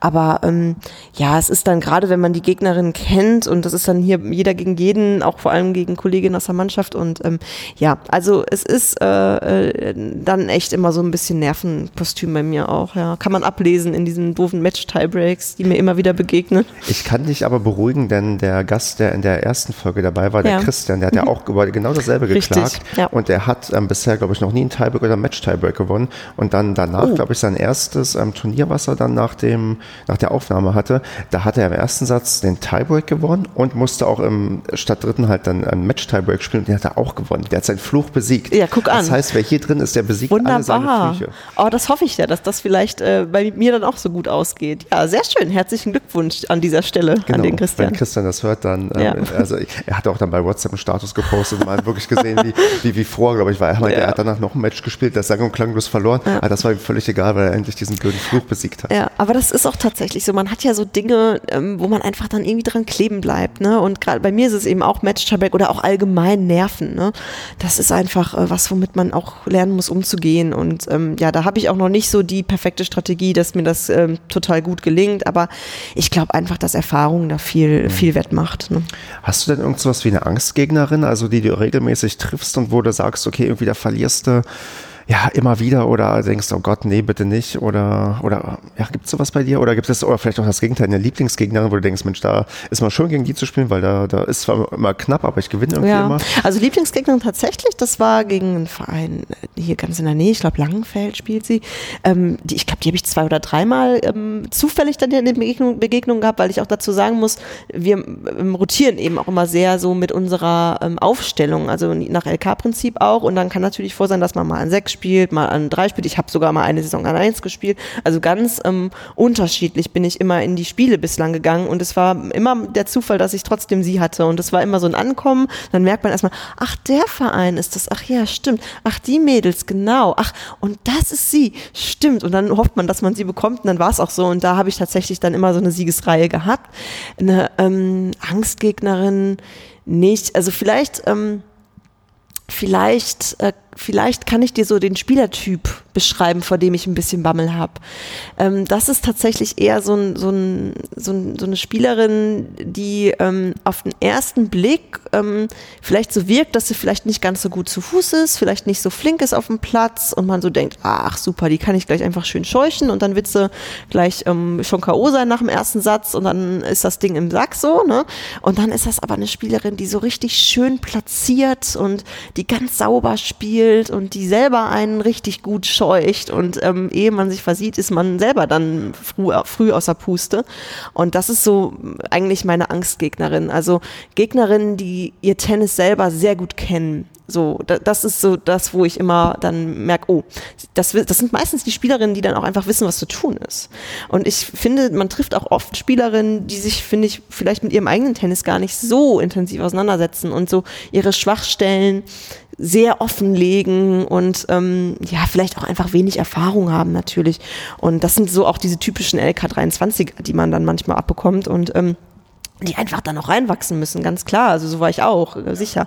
Aber ähm, ja, es ist dann gerade, wenn man die Gegnerin kennt und das ist dann hier jeder gegen jeden, auch vor allem gegen Kolleginnen aus der Mannschaft. Und ähm, ja, also es ist äh, äh, dann echt immer so ein bisschen Nervenkostüm bei mir auch. Ja, kann man ablesen in diesen doofen Match-Tiebreaks, die mir immer wieder begegnen. Ich kann dich aber beruhigen, denn der Gast, der in der ersten Folge dabei war, der Ja. Christian, der hat ja auch über genau dasselbe Richtig, geklagt. ja. Und der hat ähm, bisher, glaube ich, noch nie einen Tiebreak oder einen Match-Tiebreak gewonnen. Und dann danach, Oh. glaube ich, sein erstes ähm, Turnier, was er dann nach, dem, nach der Aufnahme hatte, da hat er im ersten Satz den Tiebreak gewonnen und musste auch im statt dritten halt dann einen Match-Tiebreak spielen. Und den hat er auch gewonnen. Der hat seinen Fluch besiegt. Ja, guck an. Das heißt, wer hier drin ist, der besiegt alle seine Wunderbar. Flüche. Oh, das hoffe ich ja, dass das vielleicht äh, bei mir dann auch so gut ausgeht. Ja, sehr schön. Herzlichen Glückwunsch an dieser Stelle an den Christian. Wenn Christian das hört, dann, ähm, Ja. also er hat auch dann bei WhatsApp einen Status gepostet und man hat wirklich gesehen, wie, wie, wie vor, glaube ich, war. Er, meinte, Ja. er hat danach noch ein Match gespielt, das sang- und klanglos verloren, aber das war ihm völlig egal, weil er endlich diesen blöden Fluch besiegt hat. Ja, aber das ist auch tatsächlich so. Man hat ja so Dinge, ähm, wo man einfach dann irgendwie dran kleben bleibt. Ne? Und gerade bei mir ist es eben auch Match-Tiebreak oder auch allgemein Nerven. Ne? Das ist einfach äh, was, womit man auch lernen muss, umzugehen. Und ähm, ja, da habe ich auch noch nicht so die perfekte perfekte Strategie, dass mir das ähm, total gut gelingt. Aber ich glaube einfach, dass Erfahrung da viel, mhm. viel wettmacht. Ne? Hast du denn irgendwas wie eine Angstgegnerin, also die du regelmäßig triffst und wo du sagst, okay, irgendwie da verlierst du ja, immer wieder oder denkst, oh Gott, nee, bitte nicht oder, oder ja, gibt es sowas bei dir oder gibt es, oder vielleicht auch das Gegenteil, eine Lieblingsgegnerin, wo du denkst, Mensch, da ist mal schön gegen die zu spielen, weil da, da ist zwar immer knapp, aber ich gewinne irgendwie ja. immer. Also Lieblingsgegnerin tatsächlich, das war gegen einen Verein hier ganz in der Nähe, ich glaube Langenfeld spielt sie. Ähm, die, ich glaube, die habe ich zwei oder dreimal ähm, zufällig dann in den Begegnungen Begegnung gehabt, weil ich auch dazu sagen muss, wir ähm, rotieren eben auch immer sehr so mit unserer ähm, Aufstellung, also nach LK-Prinzip auch und dann kann natürlich vor sein, dass man mal an sechs gespielt, mal an drei spielt. Ich habe sogar mal eine Saison an eins gespielt. Also ganz ähm, unterschiedlich bin ich immer in die Spiele bislang gegangen und es war immer der Zufall, dass ich trotzdem sie hatte und es war immer so ein Ankommen. Dann merkt man erstmal, ach, der Verein ist das. Ach ja, stimmt. Ach, die Mädels, genau. Ach, und das ist sie. Stimmt. Und dann hofft man, dass man sie bekommt und dann war es auch so. Und da habe ich tatsächlich dann immer so eine Siegesreihe gehabt. Eine ähm, Angstgegnerin nicht. Also vielleicht, ähm, vielleicht äh, vielleicht kann ich dir so den Spielertyp beschreiben, vor dem ich ein bisschen Bammel habe. Ähm, das ist tatsächlich eher so, ein, so, ein, so, ein, so eine Spielerin, die ähm, auf den ersten Blick ähm, vielleicht so wirkt, dass sie vielleicht nicht ganz so gut zu Fuß ist, vielleicht nicht so flink ist auf dem Platz und man so denkt, ach super, die kann ich gleich einfach schön scheuchen und dann wird sie gleich ähm, schon K.O. sein nach dem ersten Satz und dann ist das Ding im Sack so. Ne? Und dann ist das aber eine Spielerin, die so richtig schön platziert und die ganz sauber spielt spielt und die selber einen richtig gut scheucht und ähm, ehe man sich versieht, ist man selber dann früh, früh aus Puste. Und das ist so eigentlich meine Angstgegnerin. Also Gegnerinnen, die ihr Tennis selber sehr gut kennen. So, das ist so das, wo ich immer dann merke, oh, das, das sind meistens die Spielerinnen, die dann auch einfach wissen, was zu tun ist. Und ich finde, man trifft auch oft Spielerinnen, die sich, finde ich, vielleicht mit ihrem eigenen Tennis gar nicht so intensiv auseinandersetzen und so ihre Schwachstellen sehr offenlegen und ähm, ja, vielleicht auch einfach wenig Erfahrung haben natürlich. Und das sind so auch diese typischen LK23, die man dann manchmal abbekommt und ähm, die einfach dann noch reinwachsen müssen, ganz klar. Also so war ich auch, äh, sicher.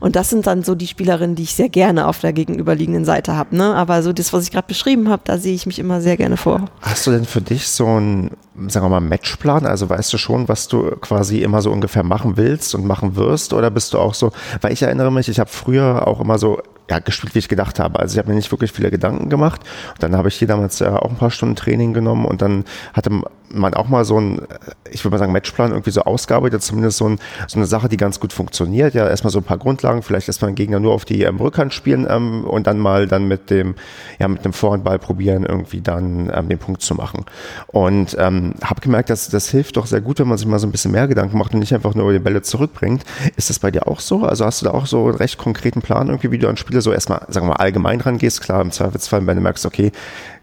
Und das sind dann so die Spielerinnen, die ich sehr gerne auf der gegenüberliegenden Seite habe. Ne? Aber so das, was ich gerade beschrieben habe, da sehe ich mich immer sehr gerne vor. Hast du denn für dich so einen, sagen wir mal, Matchplan? Also weißt du schon, was du quasi immer so ungefähr machen willst und machen wirst? Oder bist du auch so, weil ich erinnere mich, ich habe früher auch immer so ja, gespielt, wie ich gedacht habe. Also ich habe mir nicht wirklich viele Gedanken gemacht. Und dann habe ich hier damals äh, auch ein paar Stunden Training genommen und dann hatte man auch mal so ein, ich würde mal sagen, Matchplan irgendwie so ausgearbeitet, zumindest so, ein, so eine Sache, die ganz gut funktioniert. Ja, erstmal so ein paar Grundlagen, vielleicht erstmal einen Gegner nur auf die ähm, Rückhand spielen ähm, und dann mal dann mit dem, ja, mit dem Vorhandball probieren, irgendwie dann ähm, den Punkt zu machen. Und ähm, habe gemerkt, dass das hilft doch sehr gut, wenn man sich mal so ein bisschen mehr Gedanken macht und nicht einfach nur die Bälle zurückbringt. Ist das bei dir auch so? Also hast du da auch so einen recht konkreten Plan irgendwie, wie du an Spiele so erstmal, sagen wir mal, allgemein rangehst? Klar, im Zweifelsfall, wenn du merkst, okay,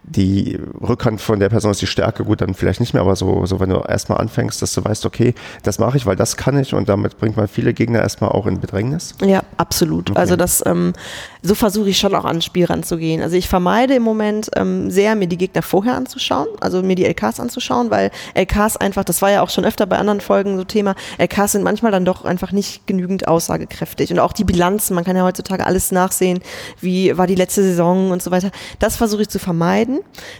die Rückhand von der Person ist die Stärke, gut, dann vielleicht nicht mehr, aber so, so wenn du erstmal anfängst, dass du weißt, okay, das mache ich, weil das kann ich und damit bringt man viele Gegner erstmal auch in Bedrängnis. Ja, absolut. Okay. Also das, ähm, so versuche ich schon auch ans Spiel ranzugehen. Also ich vermeide im Moment ähm, sehr, mir die Gegner vorher anzuschauen, also mir die LKs anzuschauen, weil LKs einfach, das war ja auch schon öfter bei anderen Folgen so Thema, LKs sind manchmal dann doch einfach nicht genügend aussagekräftig und auch die Bilanzen, man kann ja heutzutage alles nachsehen, wie war die letzte Saison und so weiter. Das versuche ich zu vermeiden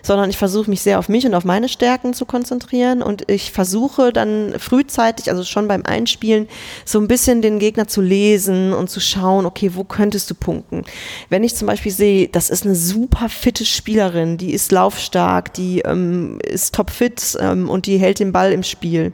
sondern ich versuche mich sehr auf mich und auf meine Stärken zu konzentrieren und ich versuche dann frühzeitig, also schon beim Einspielen, so ein bisschen den Gegner zu lesen und zu schauen, okay, wo könntest du punkten? Wenn ich zum Beispiel sehe, das ist eine super fitte Spielerin, die ist laufstark, die ähm, ist topfit ähm, und die hält den Ball im Spiel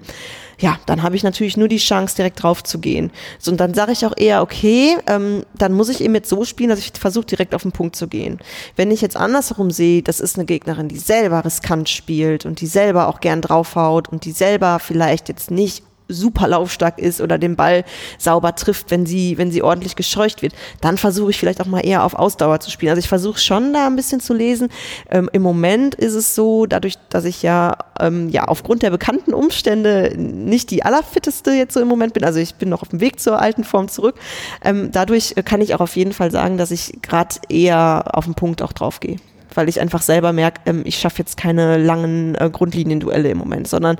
ja, dann habe ich natürlich nur die Chance, direkt drauf zu gehen. So, und dann sage ich auch eher, okay, ähm, dann muss ich eben jetzt so spielen, dass ich versuche, direkt auf den Punkt zu gehen. Wenn ich jetzt andersherum sehe, das ist eine Gegnerin, die selber riskant spielt und die selber auch gern draufhaut und die selber vielleicht jetzt nicht super laufstark ist oder den Ball sauber trifft, wenn sie, wenn sie ordentlich gescheucht wird, dann versuche ich vielleicht auch mal eher auf Ausdauer zu spielen. Also ich versuche schon da ein bisschen zu lesen. Ähm, Im Moment ist es so, dadurch, dass ich ja, ähm, ja aufgrund der bekannten Umstände nicht die allerfitteste jetzt so im Moment bin, also ich bin noch auf dem Weg zur alten Form zurück, ähm, dadurch kann ich auch auf jeden Fall sagen, dass ich gerade eher auf den Punkt auch drauf gehe weil ich einfach selber merke, ähm, ich schaffe jetzt keine langen äh, Grundlinienduelle im Moment, sondern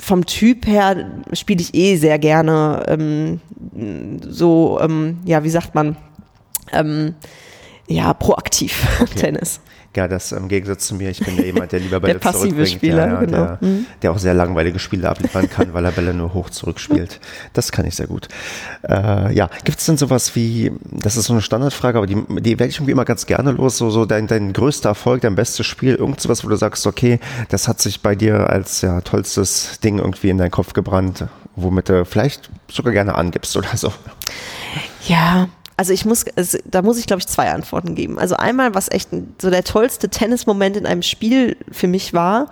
vom Typ her spiele ich eh sehr gerne ähm, so, ähm, ja, wie sagt man, ähm, Ja, proaktiv <laughs> Tennis. Ja, das im Gegensatz zu mir. Ich bin ja jemand, der lieber <laughs> Bälle Der passive zurückbringt. Spieler, ja, ja, genau. Der, der auch sehr langweilige Spiele abliefern kann, weil er Bälle nur hoch zurückspielt. Das kann ich sehr gut. Äh, ja, gibt es denn sowas wie, das ist so eine Standardfrage, aber die, die werde ich irgendwie immer ganz gerne los, so, so dein, dein größter Erfolg, dein bestes Spiel, irgend sowas, wo du sagst, okay, das hat sich bei dir als ja, tollstes Ding irgendwie in deinen Kopf gebrannt, womit du vielleicht sogar gerne angibst oder so. Ja, also ich muss, also da muss ich glaube ich zwei Antworten geben. Also einmal, was echt so der tollste Tennismoment in einem Spiel für mich war,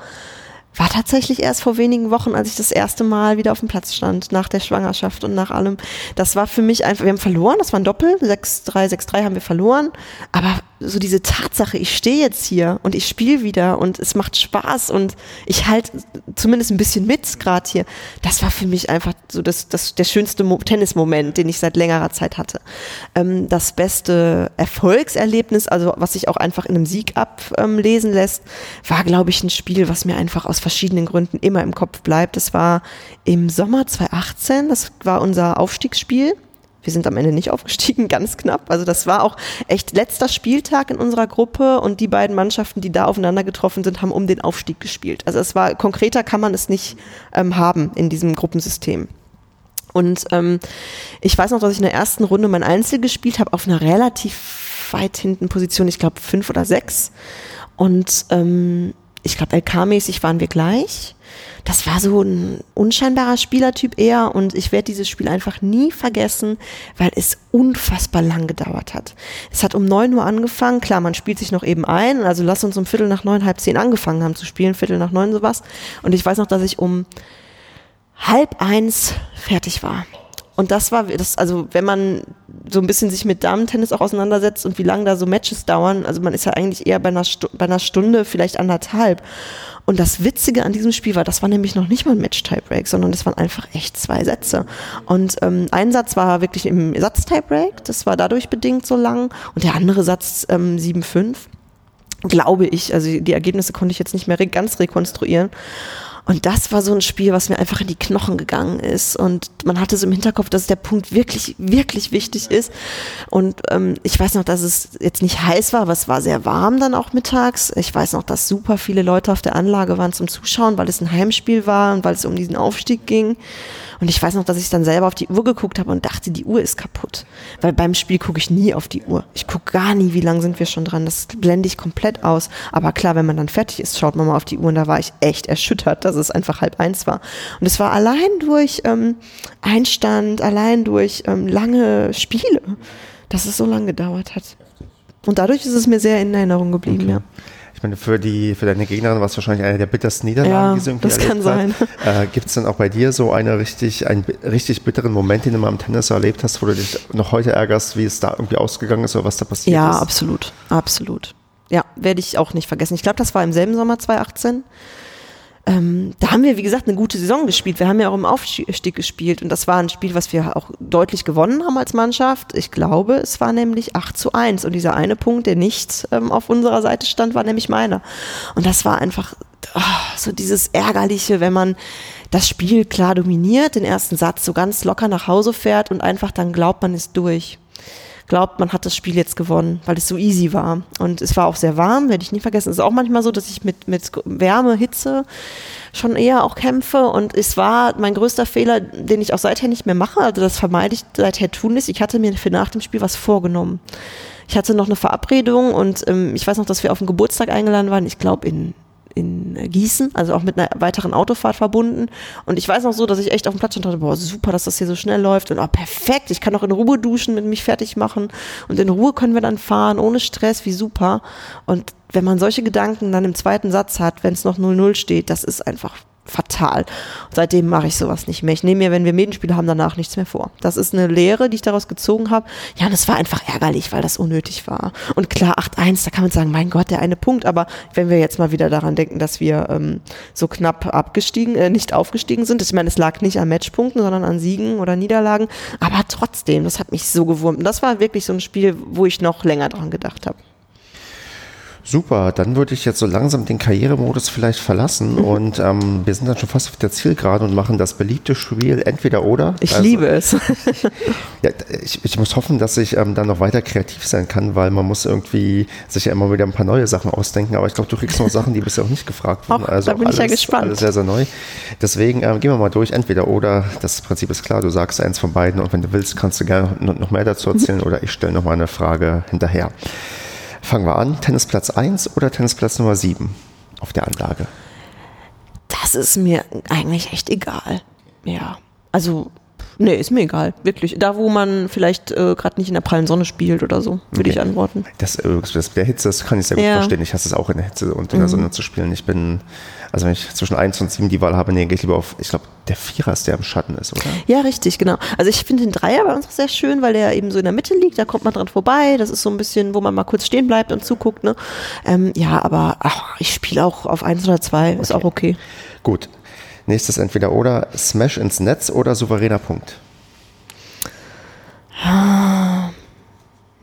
war tatsächlich erst vor wenigen Wochen, als ich das erste Mal wieder auf dem Platz stand, nach der Schwangerschaft und nach allem. Das war für mich einfach, wir haben verloren, das war ein Doppel, 6-3, 6-3 haben wir verloren, aber so diese Tatsache, ich stehe jetzt hier und ich spiele wieder und es macht Spaß und ich halte zumindest ein bisschen mit gerade hier, das war für mich einfach so das, das, der schönste Mo Tennismoment, den ich seit längerer Zeit hatte. Ähm, das beste Erfolgserlebnis, also was sich auch einfach in einem Sieg ablesen ähm, lässt, war, glaube ich, ein Spiel, was mir einfach aus verschiedenen Gründen immer im Kopf bleibt. Das war im Sommer 2018, das war unser Aufstiegsspiel. Wir sind am Ende nicht <laughs> aufgestiegen, ganz knapp. Also das war auch echt letzter Spieltag in unserer Gruppe und die beiden Mannschaften, die da aufeinander getroffen sind, haben um den Aufstieg gespielt. Also es war konkreter kann man es nicht ähm, haben in diesem Gruppensystem. Und ähm, ich weiß noch, dass ich in der ersten Runde mein Einzel gespielt habe auf einer relativ weit hinten Position, ich glaube fünf oder sechs. Und ähm, ich glaube, LK-mäßig waren wir gleich. Das war so ein unscheinbarer Spielertyp eher und ich werde dieses Spiel einfach nie vergessen, weil es unfassbar lang gedauert hat. Es hat um neun Uhr angefangen, klar, man spielt sich noch eben ein, also lass uns um Viertel nach neun, halb zehn angefangen haben zu spielen, Viertel nach neun sowas. Und ich weiß noch, dass ich um halb eins fertig war. Und das war, das, also wenn man so ein bisschen sich mit Damen-Tennis auch auseinandersetzt und wie lange da so Matches dauern, also man ist ja eigentlich eher bei einer, Stu bei einer Stunde, vielleicht anderthalb. Und das Witzige an diesem Spiel war, das war nämlich noch nicht mal ein Match-Tiebreak, sondern das waren einfach echt zwei Sätze. Und ähm, ein Satz war wirklich im Satz-Tiebreak, das war dadurch bedingt so lang. Und der andere Satz ähm, 7-5, glaube ich. Also die Ergebnisse konnte ich jetzt nicht mehr ganz rekonstruieren. Und das war so ein Spiel, was mir einfach in die Knochen gegangen ist. Und man hatte so im Hinterkopf, dass der Punkt wirklich, wirklich wichtig ist. Und ähm, ich weiß noch, dass es jetzt nicht heiß war, aber es war sehr warm dann auch mittags. Ich weiß noch, dass super viele Leute auf der Anlage waren zum Zuschauen, weil es ein Heimspiel war und weil es um diesen Aufstieg ging. Und ich weiß noch, dass ich dann selber auf die Uhr geguckt habe und dachte, die Uhr ist kaputt. Weil beim Spiel gucke ich nie auf die Uhr. Ich gucke gar nie, wie lange sind wir schon dran. Das blende ich komplett aus. Aber klar, wenn man dann fertig ist, schaut man mal auf die Uhr und da war ich echt erschüttert, dass es einfach halb eins war. Und es war allein durch ähm, Einstand, allein durch ähm, lange Spiele, dass es so lange gedauert hat. Und dadurch ist es mir sehr in Erinnerung geblieben, Okay. ja. Ich meine, für, die, für deine Gegnerin war es wahrscheinlich eine der bittersten Niederlagen, Ja, die sie irgendwie das kann erlebt hat. Äh, Gibt es denn auch bei dir so eine richtig, einen richtig bitteren Moment, den du mal im Tennis erlebt hast, wo du dich noch heute ärgerst, wie es da irgendwie ausgegangen ist oder was da passiert Ja, ist? absolut, absolut. Ja, werde ich auch nicht vergessen. Ich glaube, das war im selben Sommer 2018. Ähm, da haben wir, wie gesagt, eine gute Saison gespielt. Wir haben ja auch im Aufstieg gespielt und das war ein Spiel, was wir auch deutlich gewonnen haben als Mannschaft. Ich glaube, es war nämlich 8 zu 1 und dieser eine Punkt, der nicht ähm, auf unserer Seite stand, war nämlich meiner. Und das war einfach ah, so dieses Ärgerliche, wenn man das Spiel klar dominiert, den ersten Satz so ganz locker nach Hause fährt und einfach dann glaubt, man ist durch glaubt, man hat das Spiel jetzt gewonnen, weil es so easy war. Und es war auch sehr warm, werde ich nie vergessen. Es ist auch manchmal so, dass ich mit, mit Wärme, Hitze schon eher auch kämpfe. Und es war mein größter Fehler, den ich auch seither nicht mehr mache. Also das vermeide ich seither tunlichst. Ich hatte mir für nach dem Spiel was vorgenommen. Ich hatte noch eine Verabredung und ähm, ich weiß noch, dass wir auf den Geburtstag eingeladen waren. Ich glaube in in Gießen, also auch mit einer weiteren Autofahrt verbunden. Und ich weiß noch so, dass ich echt auf dem Platz stand und dachte, boah, super, dass das hier so schnell läuft. Und oh, perfekt, ich kann auch in Ruhe duschen, mit mich fertig machen. Und in Ruhe können wir dann fahren, ohne Stress, wie super. Und wenn man solche Gedanken dann im zweiten Satz hat, wenn es noch 0-0 steht, das ist einfach fatal. Seitdem mache ich sowas nicht mehr. Ich nehme mir, wenn wir Medienspiele haben, danach nichts mehr vor. Das ist eine Lehre, die ich daraus gezogen habe. Ja, und es war einfach ärgerlich, weil das unnötig war. Und klar, 8-1, da kann man sagen, mein Gott, der eine Punkt. Aber wenn wir jetzt mal wieder daran denken, dass wir ähm, so knapp abgestiegen, äh, nicht aufgestiegen sind, ich meine, es lag nicht an Matchpunkten, sondern an Siegen oder Niederlagen. Aber trotzdem, das hat mich so gewurmt. Und das war wirklich so ein Spiel, wo ich noch länger dran gedacht habe. Super, dann würde ich jetzt so langsam den Karrieremodus vielleicht verlassen Mhm. und ähm, wir sind dann schon fast auf der Zielgerade und machen das beliebte Spiel entweder oder. Ich Also, liebe es. <laughs> Ja, ich, ich muss hoffen, dass ich ähm, dann noch weiter kreativ sein kann, weil man muss irgendwie sich ja immer wieder ein paar neue Sachen ausdenken. Aber ich glaube, du kriegst noch Sachen, die bisher auch nicht gefragt wurden. Also da bin ich ja alles, gespannt. Alles sehr, sehr neu. Deswegen ähm, gehen wir mal durch, entweder oder. Das Prinzip ist klar, du sagst eins von beiden und wenn du willst, kannst du gerne noch noch mehr dazu erzählen <laughs> oder ich stelle noch mal eine Frage hinterher. Fangen wir an. Tennisplatz 1 oder Tennisplatz Nummer 7 auf der Anlage? Das ist mir eigentlich echt egal. Ja. Also, nee, ist mir egal. Wirklich. Da, wo man vielleicht äh, gerade nicht in der prallen Sonne spielt oder so, würde ich Okay. antworten. Das, äh, das der Hitze, das kann ich sehr gut Ja. Mhm. verstehen. Ich hasse es auch in der Hitze und in der Sonne zu spielen. Ich bin, also wenn ich zwischen 1 und 7 die Wahl habe, nee, gehe ich lieber auf, ich glaube, der Vierer ist der im Schatten ist, oder? Ja, richtig, genau. Also ich finde den Dreier bei uns auch sehr schön, weil der eben so in der Mitte liegt, da kommt man dran vorbei. Das ist so ein bisschen, wo man mal kurz stehen bleibt und zuguckt. Ne? Ähm, ja, aber ach, ich spiele auch auf eins oder zwei, ist auch okay. Gut. Nächstes entweder oder Smash ins Netz oder souveräner Punkt.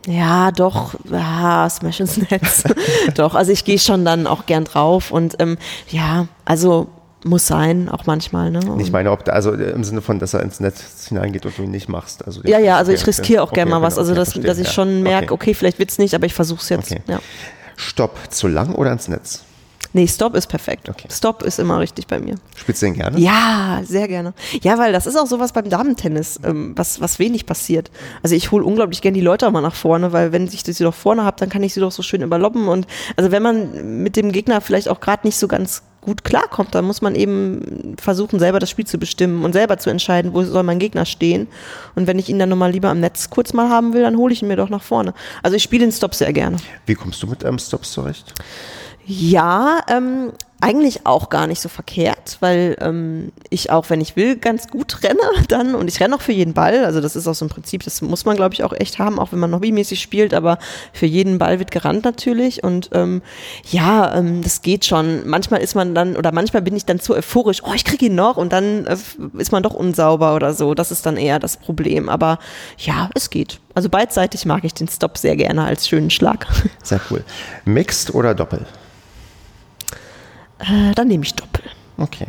Ja, doch, ja, Smash ins Netz. <laughs> doch, also ich gehe schon dann auch gern drauf und ähm, ja, also muss sein, auch manchmal. Ne? Ich meine, ob da, also im Sinne von, dass er ins Netz hineingeht und du ihn nicht machst. Also ja, ja, also ich okay, riskiere auch okay, gern mal okay, was. Also okay, dass, dass ich schon merke, okay, vielleicht wird's nicht, aber ich versuche es jetzt. Okay. Ja. Stopp, zu lang oder ins Netz? Nee, Stop ist perfekt. Okay. Stop ist immer richtig bei mir. Spielst du den gerne? Ja, sehr gerne. Ja, weil das ist auch sowas beim Damentennis, ähm, was, was wenig passiert. Also ich hole unglaublich gern die Leute auch mal nach vorne, weil wenn ich sie doch vorne habe, dann kann ich sie doch so schön überloppen. Und also wenn man mit dem Gegner vielleicht auch gerade nicht so ganz gut klarkommt, dann muss man eben versuchen, selber das Spiel zu bestimmen und selber zu entscheiden, wo soll mein Gegner stehen. Und wenn ich ihn dann nochmal lieber am Netz kurz mal haben will, dann hole ich ihn mir doch nach vorne. Also ich spiele den Stop sehr gerne. Wie kommst du mit ähm, Stops zurecht? Ja, ähm, eigentlich auch gar nicht so verkehrt, weil ähm, ich auch, wenn ich will, ganz gut <laughs> renne dann und ich renne auch für jeden Ball. Also das ist auch so ein Prinzip, das muss man, glaube ich, auch echt haben, auch wenn man hobbymäßig spielt, aber für jeden Ball wird gerannt natürlich. Und ähm, ja, ähm, das geht schon. Manchmal ist man dann, oder manchmal bin ich dann zu euphorisch, oh, ich kriege ihn noch und dann äh, ist man doch unsauber oder so. Das ist dann eher das Problem. Aber ja, es geht. Also beidseitig mag ich den Stop sehr gerne als schönen Schlag. <laughs> Sehr cool. Mixed oder Doppel? Äh, dann nehme ich Doppel. Okay.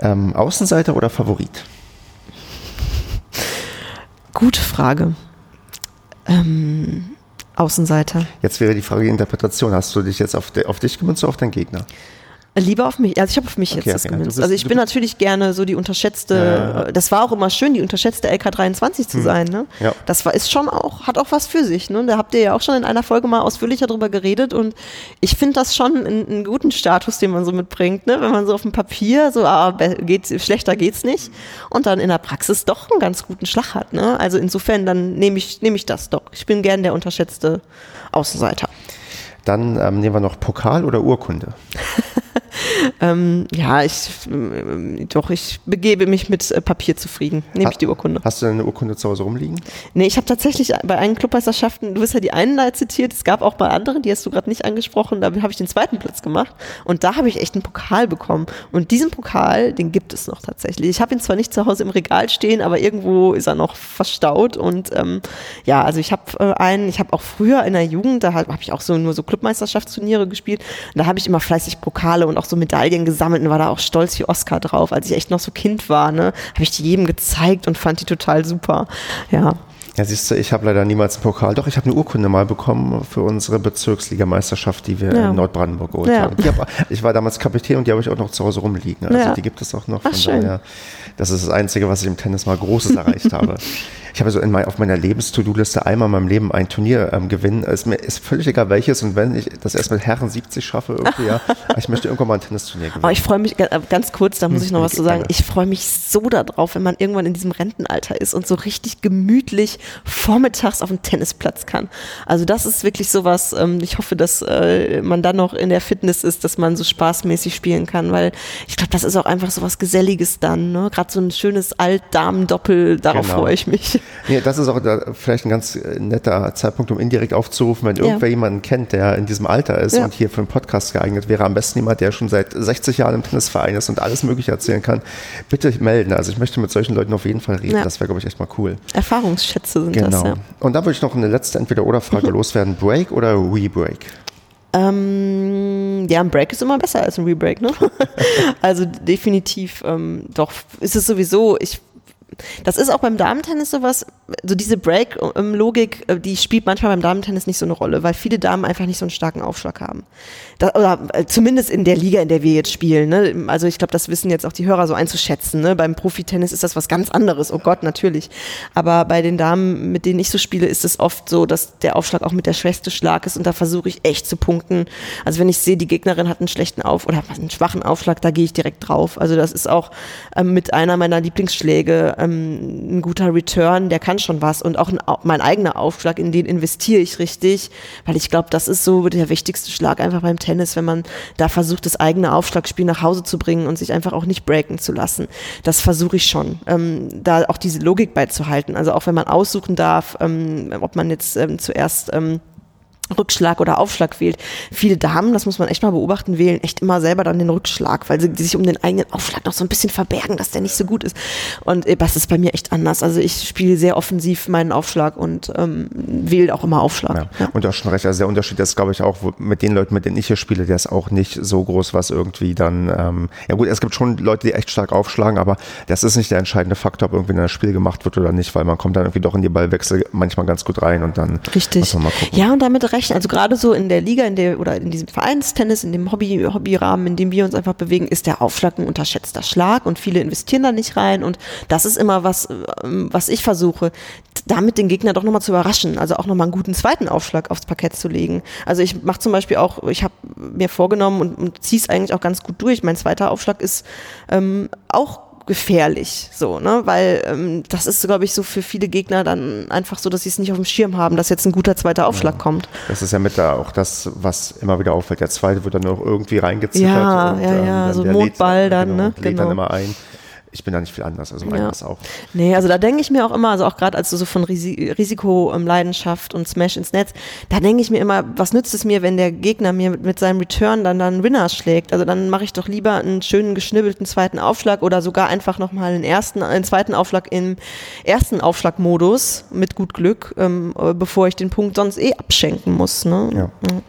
Ähm, Außenseiter oder Favorit? Gute Frage. Ähm, Außenseiter. Jetzt wäre die Frage die Interpretation. Hast du dich jetzt auf, de, auf dich gemünzt oder auf deinen Gegner? Lieber auf mich, also ich habe auf mich Okay, jetzt das okay, du gemünzt. also ich bin natürlich gerne so die unterschätzte, Ja, ja. das war auch immer schön, die unterschätzte LK23 zu sein. Ne? Ja. Das war, ist schon auch, hat auch was für sich. Ne? Da habt ihr ja auch schon in einer Folge mal ausführlicher drüber geredet und ich finde das schon einen, einen guten Status, den man so mitbringt, ne? wenn man so auf dem Papier so, ah, be- geht, schlechter geht's nicht und dann in der Praxis doch einen ganz guten Schlag hat. Ne? Also insofern, dann nehme ich, nehme ich das doch. Ich bin gern der unterschätzte Außenseiter. Dann ähm, nehmen wir noch Pokal oder Urkunde. <laughs> Ähm, ja, ich ähm, doch, ich begebe mich mit äh, Papier zufrieden. Nehme ich die Urkunde. Hast du eine Urkunde zu Hause rumliegen? Nee, ich habe tatsächlich bei einen Clubmeisterschaften, du hast ja die einen da zitiert, es gab auch bei anderen, die hast du gerade nicht angesprochen, da habe ich den zweiten Platz gemacht und da habe ich echt einen Pokal bekommen. Und diesen Pokal, den gibt es noch tatsächlich. Ich habe ihn zwar nicht zu Hause im Regal stehen, aber irgendwo ist er noch verstaut und ähm, ja, also ich habe äh, einen, ich habe auch früher in der Jugend, da habe hab ich auch so nur so Clubmeisterschaftsturniere gespielt und da habe ich immer fleißig Pokale und auch so Medaillen gesammelt und war da auch stolz wie Oscar drauf, als ich echt noch so Kind war, ne, habe ich die jedem gezeigt und fand die total super. Ja. Ja, siehst du, ich habe leider niemals einen Pokal. Doch, ich habe eine Urkunde mal bekommen für unsere Bezirksligameisterschaft, die wir Ja. in Nordbrandenburg geholt Ja. haben. Hab, ich war damals Kapitän und die habe ich auch noch zu Hause rumliegen. Also Ja. die gibt es auch noch. Ach, Von schön. daher, das ist das Einzige, was ich im Tennis mal Großes erreicht <laughs> habe. Ich habe so in mein, auf meiner Lebens-To-Do-Liste einmal in meinem Leben ein Turnier ähm, gewinnen. Ist mir ist völlig egal welches und wenn ich das erst mit Herren 70 schaffe, irgendwie, ja, <laughs> ich möchte irgendwann mal ein Tennisturnier gewinnen. Aber ich freue mich, äh, ganz kurz, da muss ich noch was zu sagen, ich freue mich so darauf, wenn man irgendwann in diesem Rentenalter ist und so richtig gemütlich vormittags auf dem Tennisplatz kann. Also das ist wirklich sowas, ähm, ich hoffe, dass äh, man dann noch in der Fitness ist, dass man so spaßmäßig spielen kann, weil ich glaube, das ist auch einfach sowas Geselliges dann, ne? gerade so ein schönes Alt-Damen-Doppel, darauf Genau. freue ich mich. Nee, das ist auch da vielleicht ein ganz äh, netter Zeitpunkt, um indirekt aufzurufen, wenn irgendwer jemanden kennt, der in diesem Alter ist Ja. und hier für einen Podcast geeignet wäre. Am besten jemand, der schon seit 60 Jahren im Tennisverein ist und alles Mögliche erzählen kann. Bitte melden. Also ich möchte mit solchen Leuten auf jeden Fall reden. Ja. Das wäre, glaube ich, echt mal cool. Erfahrungsschätze sind Genau. das, ja. Und dann würde ich noch eine letzte Entweder-Oder-Frage loswerden. Break oder Re-Break? Ähm, ja, ein Break ist immer besser als ein Rebreak, ne? <laughs> also definitiv, ähm, doch, ist es sowieso, ich das ist auch beim Damentennis sowas, so diese Break-Logik, äh, die spielt manchmal beim Damentennis nicht so eine Rolle, weil viele Damen einfach nicht so einen starken Aufschlag haben. Das, oder äh, zumindest in der Liga, in der wir jetzt spielen. Ne? Also ich glaube, das wissen jetzt auch die Hörer so einzuschätzen. Ne? Beim Profitennis ist das was ganz anderes, oh Gott, natürlich. Aber bei den Damen, mit denen ich so spiele, ist es oft so, dass der Aufschlag auch mit der schwächste Schlag ist und da versuche ich echt zu punkten. Also wenn ich sehe, die Gegnerin hat einen schlechten Auf oder einen schwachen Aufschlag, da gehe ich direkt drauf. Also das ist auch ähm, mit einer meiner Lieblingsschläge ähm, ein guter Return, der kann schon was und auch ein, mein eigener Aufschlag, in den investiere ich richtig, weil ich glaube, das ist so der wichtigste Schlag einfach beim Tennis, wenn man da versucht, das eigene Aufschlagspiel nach Hause zu bringen und sich einfach auch nicht breaken zu lassen. Das versuche ich schon, ähm, da auch diese Logik beizuhalten. Also auch wenn man aussuchen darf, ähm, ob man jetzt ähm, zuerst ähm, Rückschlag oder Aufschlag wählt. Viele Damen, das muss man echt mal beobachten, wählen echt immer selber dann den Rückschlag, weil sie sich um den eigenen Aufschlag noch so ein bisschen verbergen, dass der nicht so gut ist. Und äh, das ist bei mir echt anders. Also ich spiele sehr offensiv meinen Aufschlag und ähm, wähle auch immer Aufschlag. Ja. Ja. Und du hast schon recht, also der Unterschied ist, glaube ich, auch mit den Leuten, mit denen ich hier spiele, der ist auch nicht so groß, was irgendwie dann, ähm, ja gut, es gibt schon Leute, die echt stark aufschlagen, aber das ist nicht der entscheidende Faktor, ob irgendwie ein Spiel gemacht wird oder nicht, weil man kommt dann irgendwie doch in die Ballwechsel manchmal ganz gut rein und dann Richtig. muss man mal gucken. Ja, und damit rechnen. Also gerade so in der Liga, in der oder in diesem Vereinstennis, in dem Hobby, Hobbyrahmen, in dem wir uns einfach bewegen, ist der Aufschlag ein unterschätzter Schlag und viele investieren da nicht rein. Und das ist immer was, ähm, was ich versuche, damit den Gegner doch nochmal zu überraschen. Also auch nochmal einen guten zweiten Aufschlag aufs Parkett zu legen. Also ich mache zum Beispiel auch, ich habe mir vorgenommen und, und ziehe es eigentlich auch ganz gut durch. Mein zweiter Aufschlag ist ähm, auch gefährlich, so, ne? Weil ähm, das ist, glaube ich, so für viele Gegner dann einfach so, dass sie es nicht auf dem Schirm haben, dass jetzt ein guter zweiter Aufschlag ja. kommt. Das ist ja mit da auch das, was immer wieder auffällt. Der zweite wird dann noch irgendwie reingezittert. Ja, und, ja, ja, ähm, so ein Mondball dann, genau, ne? Lädt genau. dann immer ein ich bin da nicht viel anders, also meine ja. das auch. Nee, also da denke ich mir auch immer, also auch gerade als du so von Risi Risikoleidenschaft und Smash ins Netz, da denke ich mir immer, was nützt es mir, wenn der Gegner mir mit, mit seinem Return dann dann Winner schlägt? Also dann mache ich doch lieber einen schönen geschnibbelten zweiten Aufschlag oder sogar einfach nochmal einen ersten, einen zweiten Aufschlag im ersten Aufschlagmodus mit gut Glück, ähm, bevor ich den Punkt sonst eh abschenken muss. Ne? Ja. ja.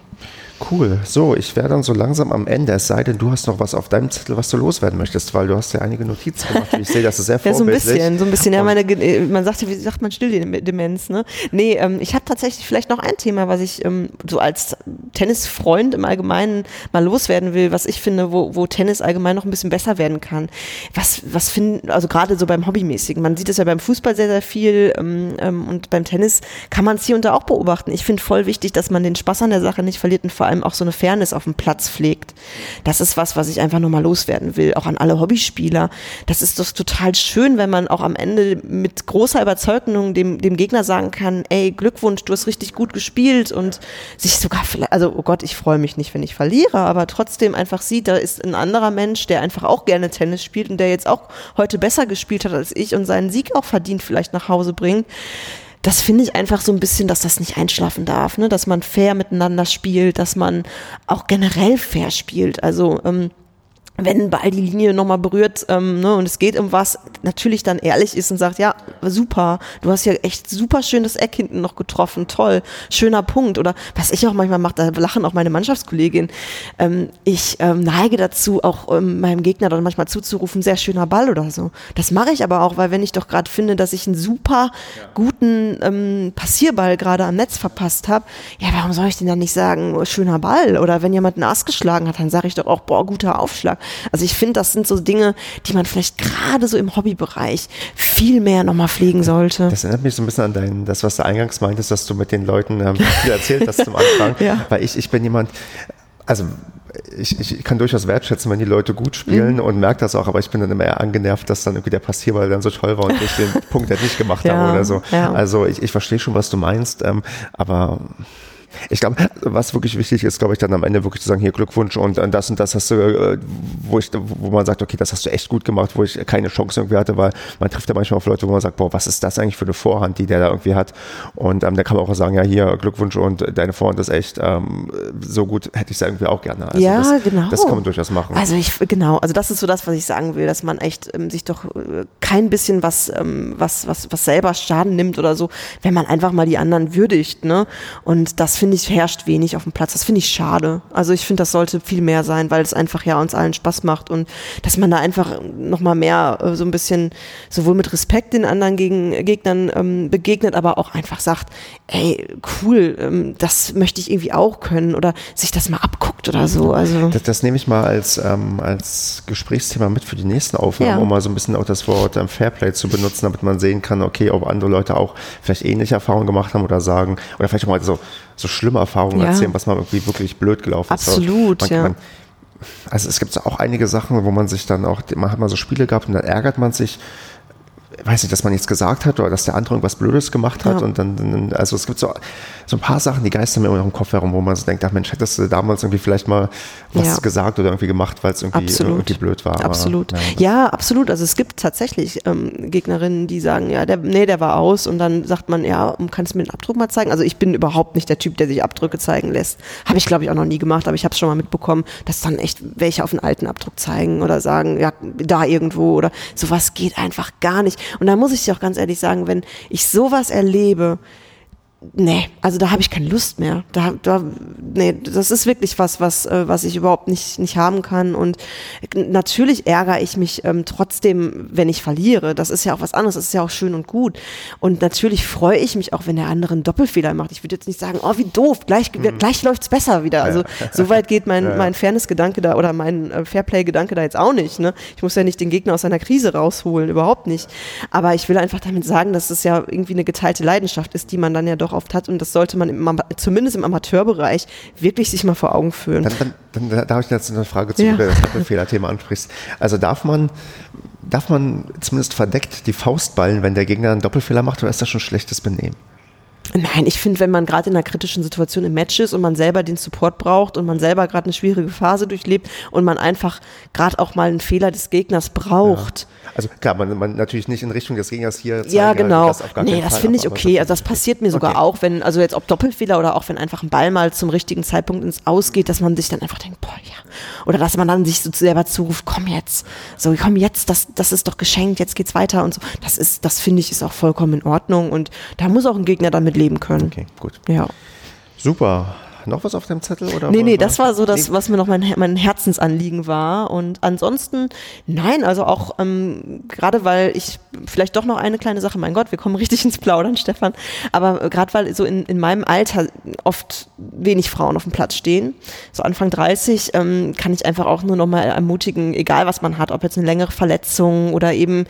Cool. So, ich wäre dann so langsam am Ende, es sei denn, du hast noch was auf deinem Zettel, was du loswerden möchtest, weil du hast ja einige Notizen gemacht. Ich sehe, das ist sehr vorbildlich. <laughs> Ja, so ein bisschen, so ein bisschen. Ja, meine, äh, man sagt ja, wie sagt man Stilldemenz, ne? Nee, ähm, ich habe tatsächlich vielleicht noch ein Thema, was ich ähm, so als Tennisfreund im Allgemeinen mal loswerden will, was ich finde, wo, wo Tennis allgemein noch ein bisschen besser werden kann. Was, was finden, also gerade so beim Hobbymäßigen. Man sieht es ja beim Fußball sehr, sehr viel ähm, ähm und beim Tennis kann man es hier und da auch beobachten. Ich finde voll wichtig, dass man den Spaß an der Sache nicht verliert und vor allem auch so eine Fairness auf dem Platz pflegt. Das ist was, was ich einfach nochmal loswerden will, auch an alle Hobbyspieler. Das ist doch total schön, wenn man auch am Ende mit großer Überzeugung dem, dem Gegner sagen kann, ey, Glückwunsch, du hast richtig gut gespielt und sich sogar vielleicht, also oh Gott, ich freue mich nicht, wenn ich verliere, aber trotzdem einfach sieht, da ist ein anderer Mensch, der einfach auch gerne Tennis spielt und der jetzt auch heute besser gespielt hat als ich und seinen Sieg auch verdient vielleicht nach Hause bringt das finde ich einfach so ein bisschen, dass das nicht einschlafen darf, ne? dass man fair miteinander spielt, dass man auch generell fair spielt. Also ähm, wenn ein Ball die Linie nochmal berührt ähm, ne, und es geht um was, natürlich dann ehrlich ist und sagt, ja, super, du hast ja echt super schön das Eck hinten noch getroffen, toll, schöner Punkt. Oder was ich auch manchmal mache, da lachen auch meine Mannschaftskollegin. Ähm, ich ähm, neige dazu, auch ähm, meinem Gegner dann manchmal zuzurufen, sehr schöner Ball oder so. Das mache ich aber auch, weil wenn ich doch gerade finde, dass ich einen super guten ähm, Passierball gerade am Netz verpasst habe, ja, warum soll ich denn dann nicht sagen, schöner Ball? Oder wenn jemand einen Ass geschlagen hat, dann sage ich doch auch, boah, guter Aufschlag. Also ich finde, das sind so Dinge, die man vielleicht gerade so im Hobbybereich viel mehr nochmal pflegen sollte. Das erinnert mich so ein bisschen an dein, das, was du eingangs meintest, dass du mit den Leuten ähm, <laughs> viel erzählt hast zum Anfang. ja. Weil ich, ich bin jemand, also ich, ich kann durchaus wertschätzen, wenn die Leute gut spielen mhm. und merke das auch, aber ich bin dann immer eher angenervt, dass dann irgendwie der Passierball dann so toll war und ich den <laughs> Punkt halt nicht gemacht ja, habe oder so. Ja. Also ich, ich verstehe schon, was du meinst, ähm, aber ich glaube, was wirklich wichtig ist, glaube ich, dann am Ende wirklich zu sagen, hier Glückwunsch und das und das hast du, äh, wo ich, wo man sagt, okay, das hast du echt gut gemacht, wo ich keine Chance irgendwie hatte, weil man trifft ja manchmal auf Leute, wo man sagt, boah, was ist das eigentlich für eine Vorhand, die der da irgendwie hat? Und ähm, da kann man auch sagen, ja, hier Glückwunsch und deine Vorhand ist echt ähm, so gut, hätte ich es irgendwie auch gerne. Also ja, das, genau. Das kann man durchaus machen. Also ich, genau, also das ist so das, was ich sagen will, dass man echt ähm, sich doch äh, kein bisschen was, ähm, was, was, was selber Schaden nimmt oder so, wenn man einfach mal die anderen würdigt, ne? Und das das finde ich herrscht wenig auf dem Platz. Das finde ich schade. Also ich finde, das sollte viel mehr sein, weil es einfach ja uns allen Spaß macht und dass man da einfach nochmal mehr äh, so ein bisschen sowohl mit Respekt den anderen gegen, Gegnern ähm, begegnet, aber auch einfach sagt, ey, cool, ähm, das möchte ich irgendwie auch können oder sich das mal abguckt oder so. Also Das, das nehme ich mal als, ähm, als Gesprächsthema mit für die nächsten Aufnahmen, Ja. um mal so ein bisschen auch das Wort ähm, Fairplay zu benutzen, damit man sehen kann, okay, ob andere Leute auch vielleicht ähnliche Erfahrungen gemacht haben oder sagen, oder vielleicht auch mal so, so schlimme Erfahrungen Ja. erzählen, was mal irgendwie wirklich blöd gelaufen Absolut, ist. Also ja. also es gibt auch einige Sachen, wo man sich dann auch, man hat mal so Spiele gehabt und dann ärgert man sich, weiß nicht, dass man nichts gesagt hat oder dass der andere irgendwas Blödes gemacht hat Ja. und dann, dann, also es gibt so, so ein paar Sachen, die geistern mir immer noch im Kopf herum, wo man so denkt, ach Mensch, hättest du damals irgendwie vielleicht mal was Ja. gesagt oder irgendwie gemacht, weil es irgendwie, Absolut. irgendwie blöd war. Aber, Absolut. ja. Ja, absolut. Also es gibt tatsächlich ähm, Gegnerinnen, die sagen, ja, der, nee, der war aus und dann sagt man, ja, kannst du mir den Abdruck mal zeigen? Also ich bin überhaupt nicht der Typ, der sich Abdrücke zeigen lässt. Habe ich, glaube ich, auch noch nie gemacht, aber ich habe es schon mal mitbekommen, dass dann echt welche auf einen alten Abdruck zeigen oder sagen, ja, da irgendwo oder sowas geht einfach gar nicht. Und da muss ich dir auch ganz ehrlich sagen, wenn ich sowas erlebe, Nee, also da habe ich keine Lust mehr. Da, da, nee, das ist wirklich was, was, äh, was ich überhaupt nicht, nicht haben kann. Und natürlich ärgere ich mich ähm, trotzdem, wenn ich verliere. Das ist ja auch was anderes, das ist ja auch schön und gut. Und natürlich freue ich mich auch, wenn der andere einen Doppelfehler macht. Ich würde jetzt nicht sagen, oh, wie doof, gleich, gleich läuft's besser wieder. Also so weit geht mein, <laughs> mein Fairness-Gedanke da oder mein äh, Fairplay-Gedanke da jetzt auch nicht. Ne? Ich muss ja nicht den Gegner aus seiner Krise rausholen, überhaupt nicht. Aber ich will einfach damit sagen, dass es ja irgendwie eine geteilte Leidenschaft ist, die man dann ja doch oft hat. Und das sollte man im, zumindest im Amateurbereich wirklich sich mal vor Augen führen. Dann, dann, dann darf ich jetzt eine Frage zu, Ja. wo du das Doppelfehlerthema ansprichst. Also darf man, darf man zumindest verdeckt die Faust ballen, wenn der Gegner einen Doppelfehler macht, oder ist das schon schlechtes Benehmen? Nein, ich finde, wenn man gerade in einer kritischen Situation im Match ist und man selber den Support braucht und man selber gerade eine schwierige Phase durchlebt und man einfach gerade auch mal einen Fehler des Gegners braucht. Also klar, man, man natürlich nicht in Richtung des Gegners hier zeigen, Ja, genau. das nee, das finde ich okay. so- Also das passiert mir sogar Okay. auch, wenn, also jetzt ob Doppelfehler oder auch wenn einfach ein Ball mal zum richtigen Zeitpunkt ins Aus geht, dass man sich dann einfach denkt, boah, ja. Oder dass man dann sich so selber zuruft, komm jetzt. So, komm jetzt, das, das ist doch geschenkt, jetzt geht's weiter und so. Das ist, das finde ich, ist auch vollkommen in Ordnung und da muss auch ein Gegner damit leben können. Okay, gut. Ja. Super. Noch was auf dem Zettel? Oder Nee, nee, das war so das, was mir noch mein, mein Herzensanliegen war. Und ansonsten, nein, also auch ähm, gerade weil ich vielleicht doch noch eine kleine Sache, mein Gott, wir kommen richtig ins Plaudern, <laughs> Stefan, aber äh, gerade weil so in, in meinem Alter oft wenig Frauen auf dem Platz stehen, so Anfang 30, ähm, kann ich einfach auch nur noch mal ermutigen, egal was man hat, ob jetzt eine längere Verletzung oder eben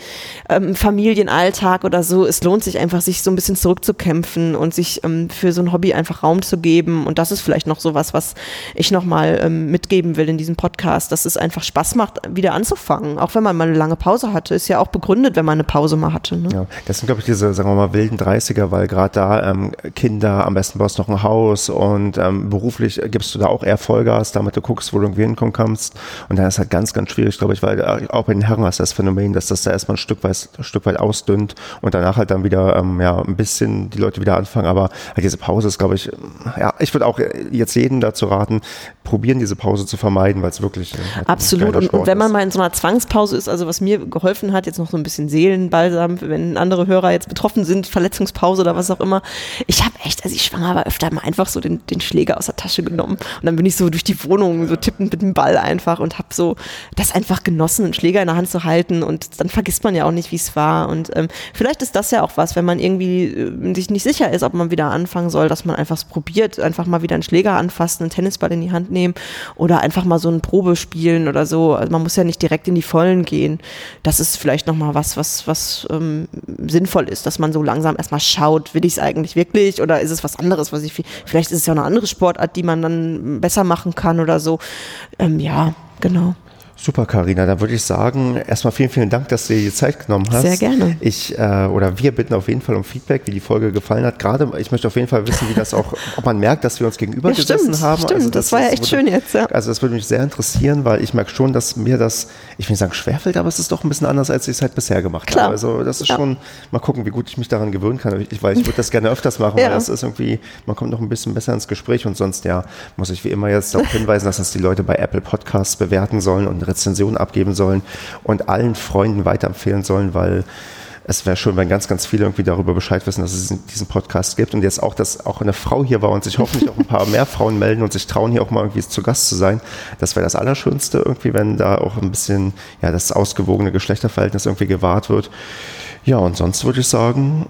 ähm, Familienalltag oder so, es lohnt sich einfach, sich so ein bisschen zurückzukämpfen und sich ähm, für so ein Hobby einfach Raum zu geben. Und das ist vielleicht noch sowas, was ich nochmal ähm, mitgeben will in diesem Podcast, dass es einfach Spaß macht, wieder anzufangen. Auch wenn man mal eine lange Pause hatte, ist ja auch begründet, wenn man eine Pause mal hatte. Ne? Ja, das sind, glaube ich, diese, sagen wir mal, wilden 30er, weil gerade da ähm, Kinder, am besten baust noch ein Haus und ähm, beruflich gibst du da auch eher Vollgas, damit du guckst, wo du irgendwie hinkommen kannst. Und dann ist halt ganz, ganz schwierig, glaube ich, weil äh, auch bei den Herren hast du das Phänomen, dass das da erstmal ein Stück weit, ein Stück weit ausdünnt und danach halt dann wieder, ähm, ja, ein bisschen die Leute wieder anfangen. Aber halt diese Pause ist, glaube ich, ja, ich würde auch jetzt jeden dazu raten, probieren, diese Pause zu vermeiden, weil es wirklich äh, halt Absolut. Und, und wenn man mal in so einer Zwangspause ist, also was mir geholfen hat, jetzt noch so ein bisschen Seelenbalsam, wenn andere Hörer jetzt betroffen sind, Verletzungspause oder was auch immer. Ich habe echt, als ich schwanger war, öfter mal einfach so den, den Schläger aus der Tasche genommen. Und dann bin ich so durch die Wohnung, so tippend mit dem Ball einfach und habe so das einfach genossen, einen Schläger in der Hand zu halten. Und dann vergisst man ja auch nicht, wie es war. Und ähm, vielleicht ist das ja auch was, wenn man irgendwie äh, sich nicht sicher ist, ob man wieder anfangen soll, dass man einfach es probiert, einfach mal wieder einen Schläger anfassen, einen Tennisball in die Hand nehmen oder einfach mal so ein Probe spielen oder so. Also man muss ja nicht direkt in die Vollen gehen. Das ist vielleicht nochmal was, was, was ähm, sinnvoll ist, dass man so langsam erstmal schaut, will ich es eigentlich wirklich oder ist es was anderes, was ich, vielleicht ist es ja eine andere Sportart, die man dann besser machen kann oder so. Ähm, ja, genau. Super, Karina. Dann würde ich sagen, erstmal vielen, vielen Dank, dass du dir die Zeit genommen hast. Sehr gerne. Ich äh, oder wir bitten auf jeden Fall um Feedback, wie die Folge gefallen hat. Gerade, ich möchte auf jeden Fall wissen, wie das auch, <laughs> ob man merkt, dass wir uns gegenüber Ja, gesessen stimmt, haben. Also stimmt. Das war ja echt würde, schön jetzt, ja. Also das würde mich sehr interessieren, weil ich merke schon, dass mir das, ich will nicht sagen schwerfällt, aber es ist doch ein bisschen anders, als ich es halt bisher gemacht Klar. habe. Also das ist Ja. schon, mal gucken, wie gut ich mich daran gewöhnen kann. Ich, weil ich würde das gerne öfters machen, <laughs> Ja. weil das ist irgendwie, man kommt noch ein bisschen besser ins Gespräch und sonst ja, muss ich wie immer jetzt darauf hinweisen, dass das die Leute bei Apple Podcasts bewerten sollen und Rezensionen abgeben sollen und allen Freunden weiterempfehlen sollen, weil es wäre schön, wenn ganz, ganz viele irgendwie darüber Bescheid wissen, dass es diesen Podcast gibt und jetzt auch, dass auch eine Frau hier war und sich hoffentlich auch ein paar mehr Frauen melden und sich trauen, hier auch mal irgendwie zu Gast zu sein. Das wäre das Allerschönste irgendwie, wenn da auch ein bisschen ja, das ausgewogene Geschlechterverhältnis irgendwie gewahrt wird. Ja, und sonst würde ich sagen,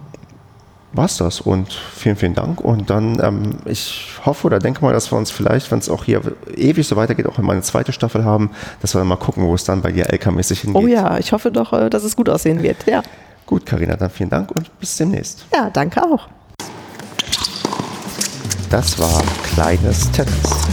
war's das und vielen, vielen Dank. Und dann, ähm, ich hoffe oder denke mal, dass wir uns vielleicht, wenn es auch hier ewig so weitergeht, auch in meine zweite Staffel haben, dass wir dann mal gucken, wo es dann bei dir LK-mäßig hingeht. Oh ja, ich hoffe doch, äh, dass es gut aussehen wird. Ja. Gut, Karina, dann vielen Dank und bis demnächst. Ja, danke auch. Das war kleines Tennis.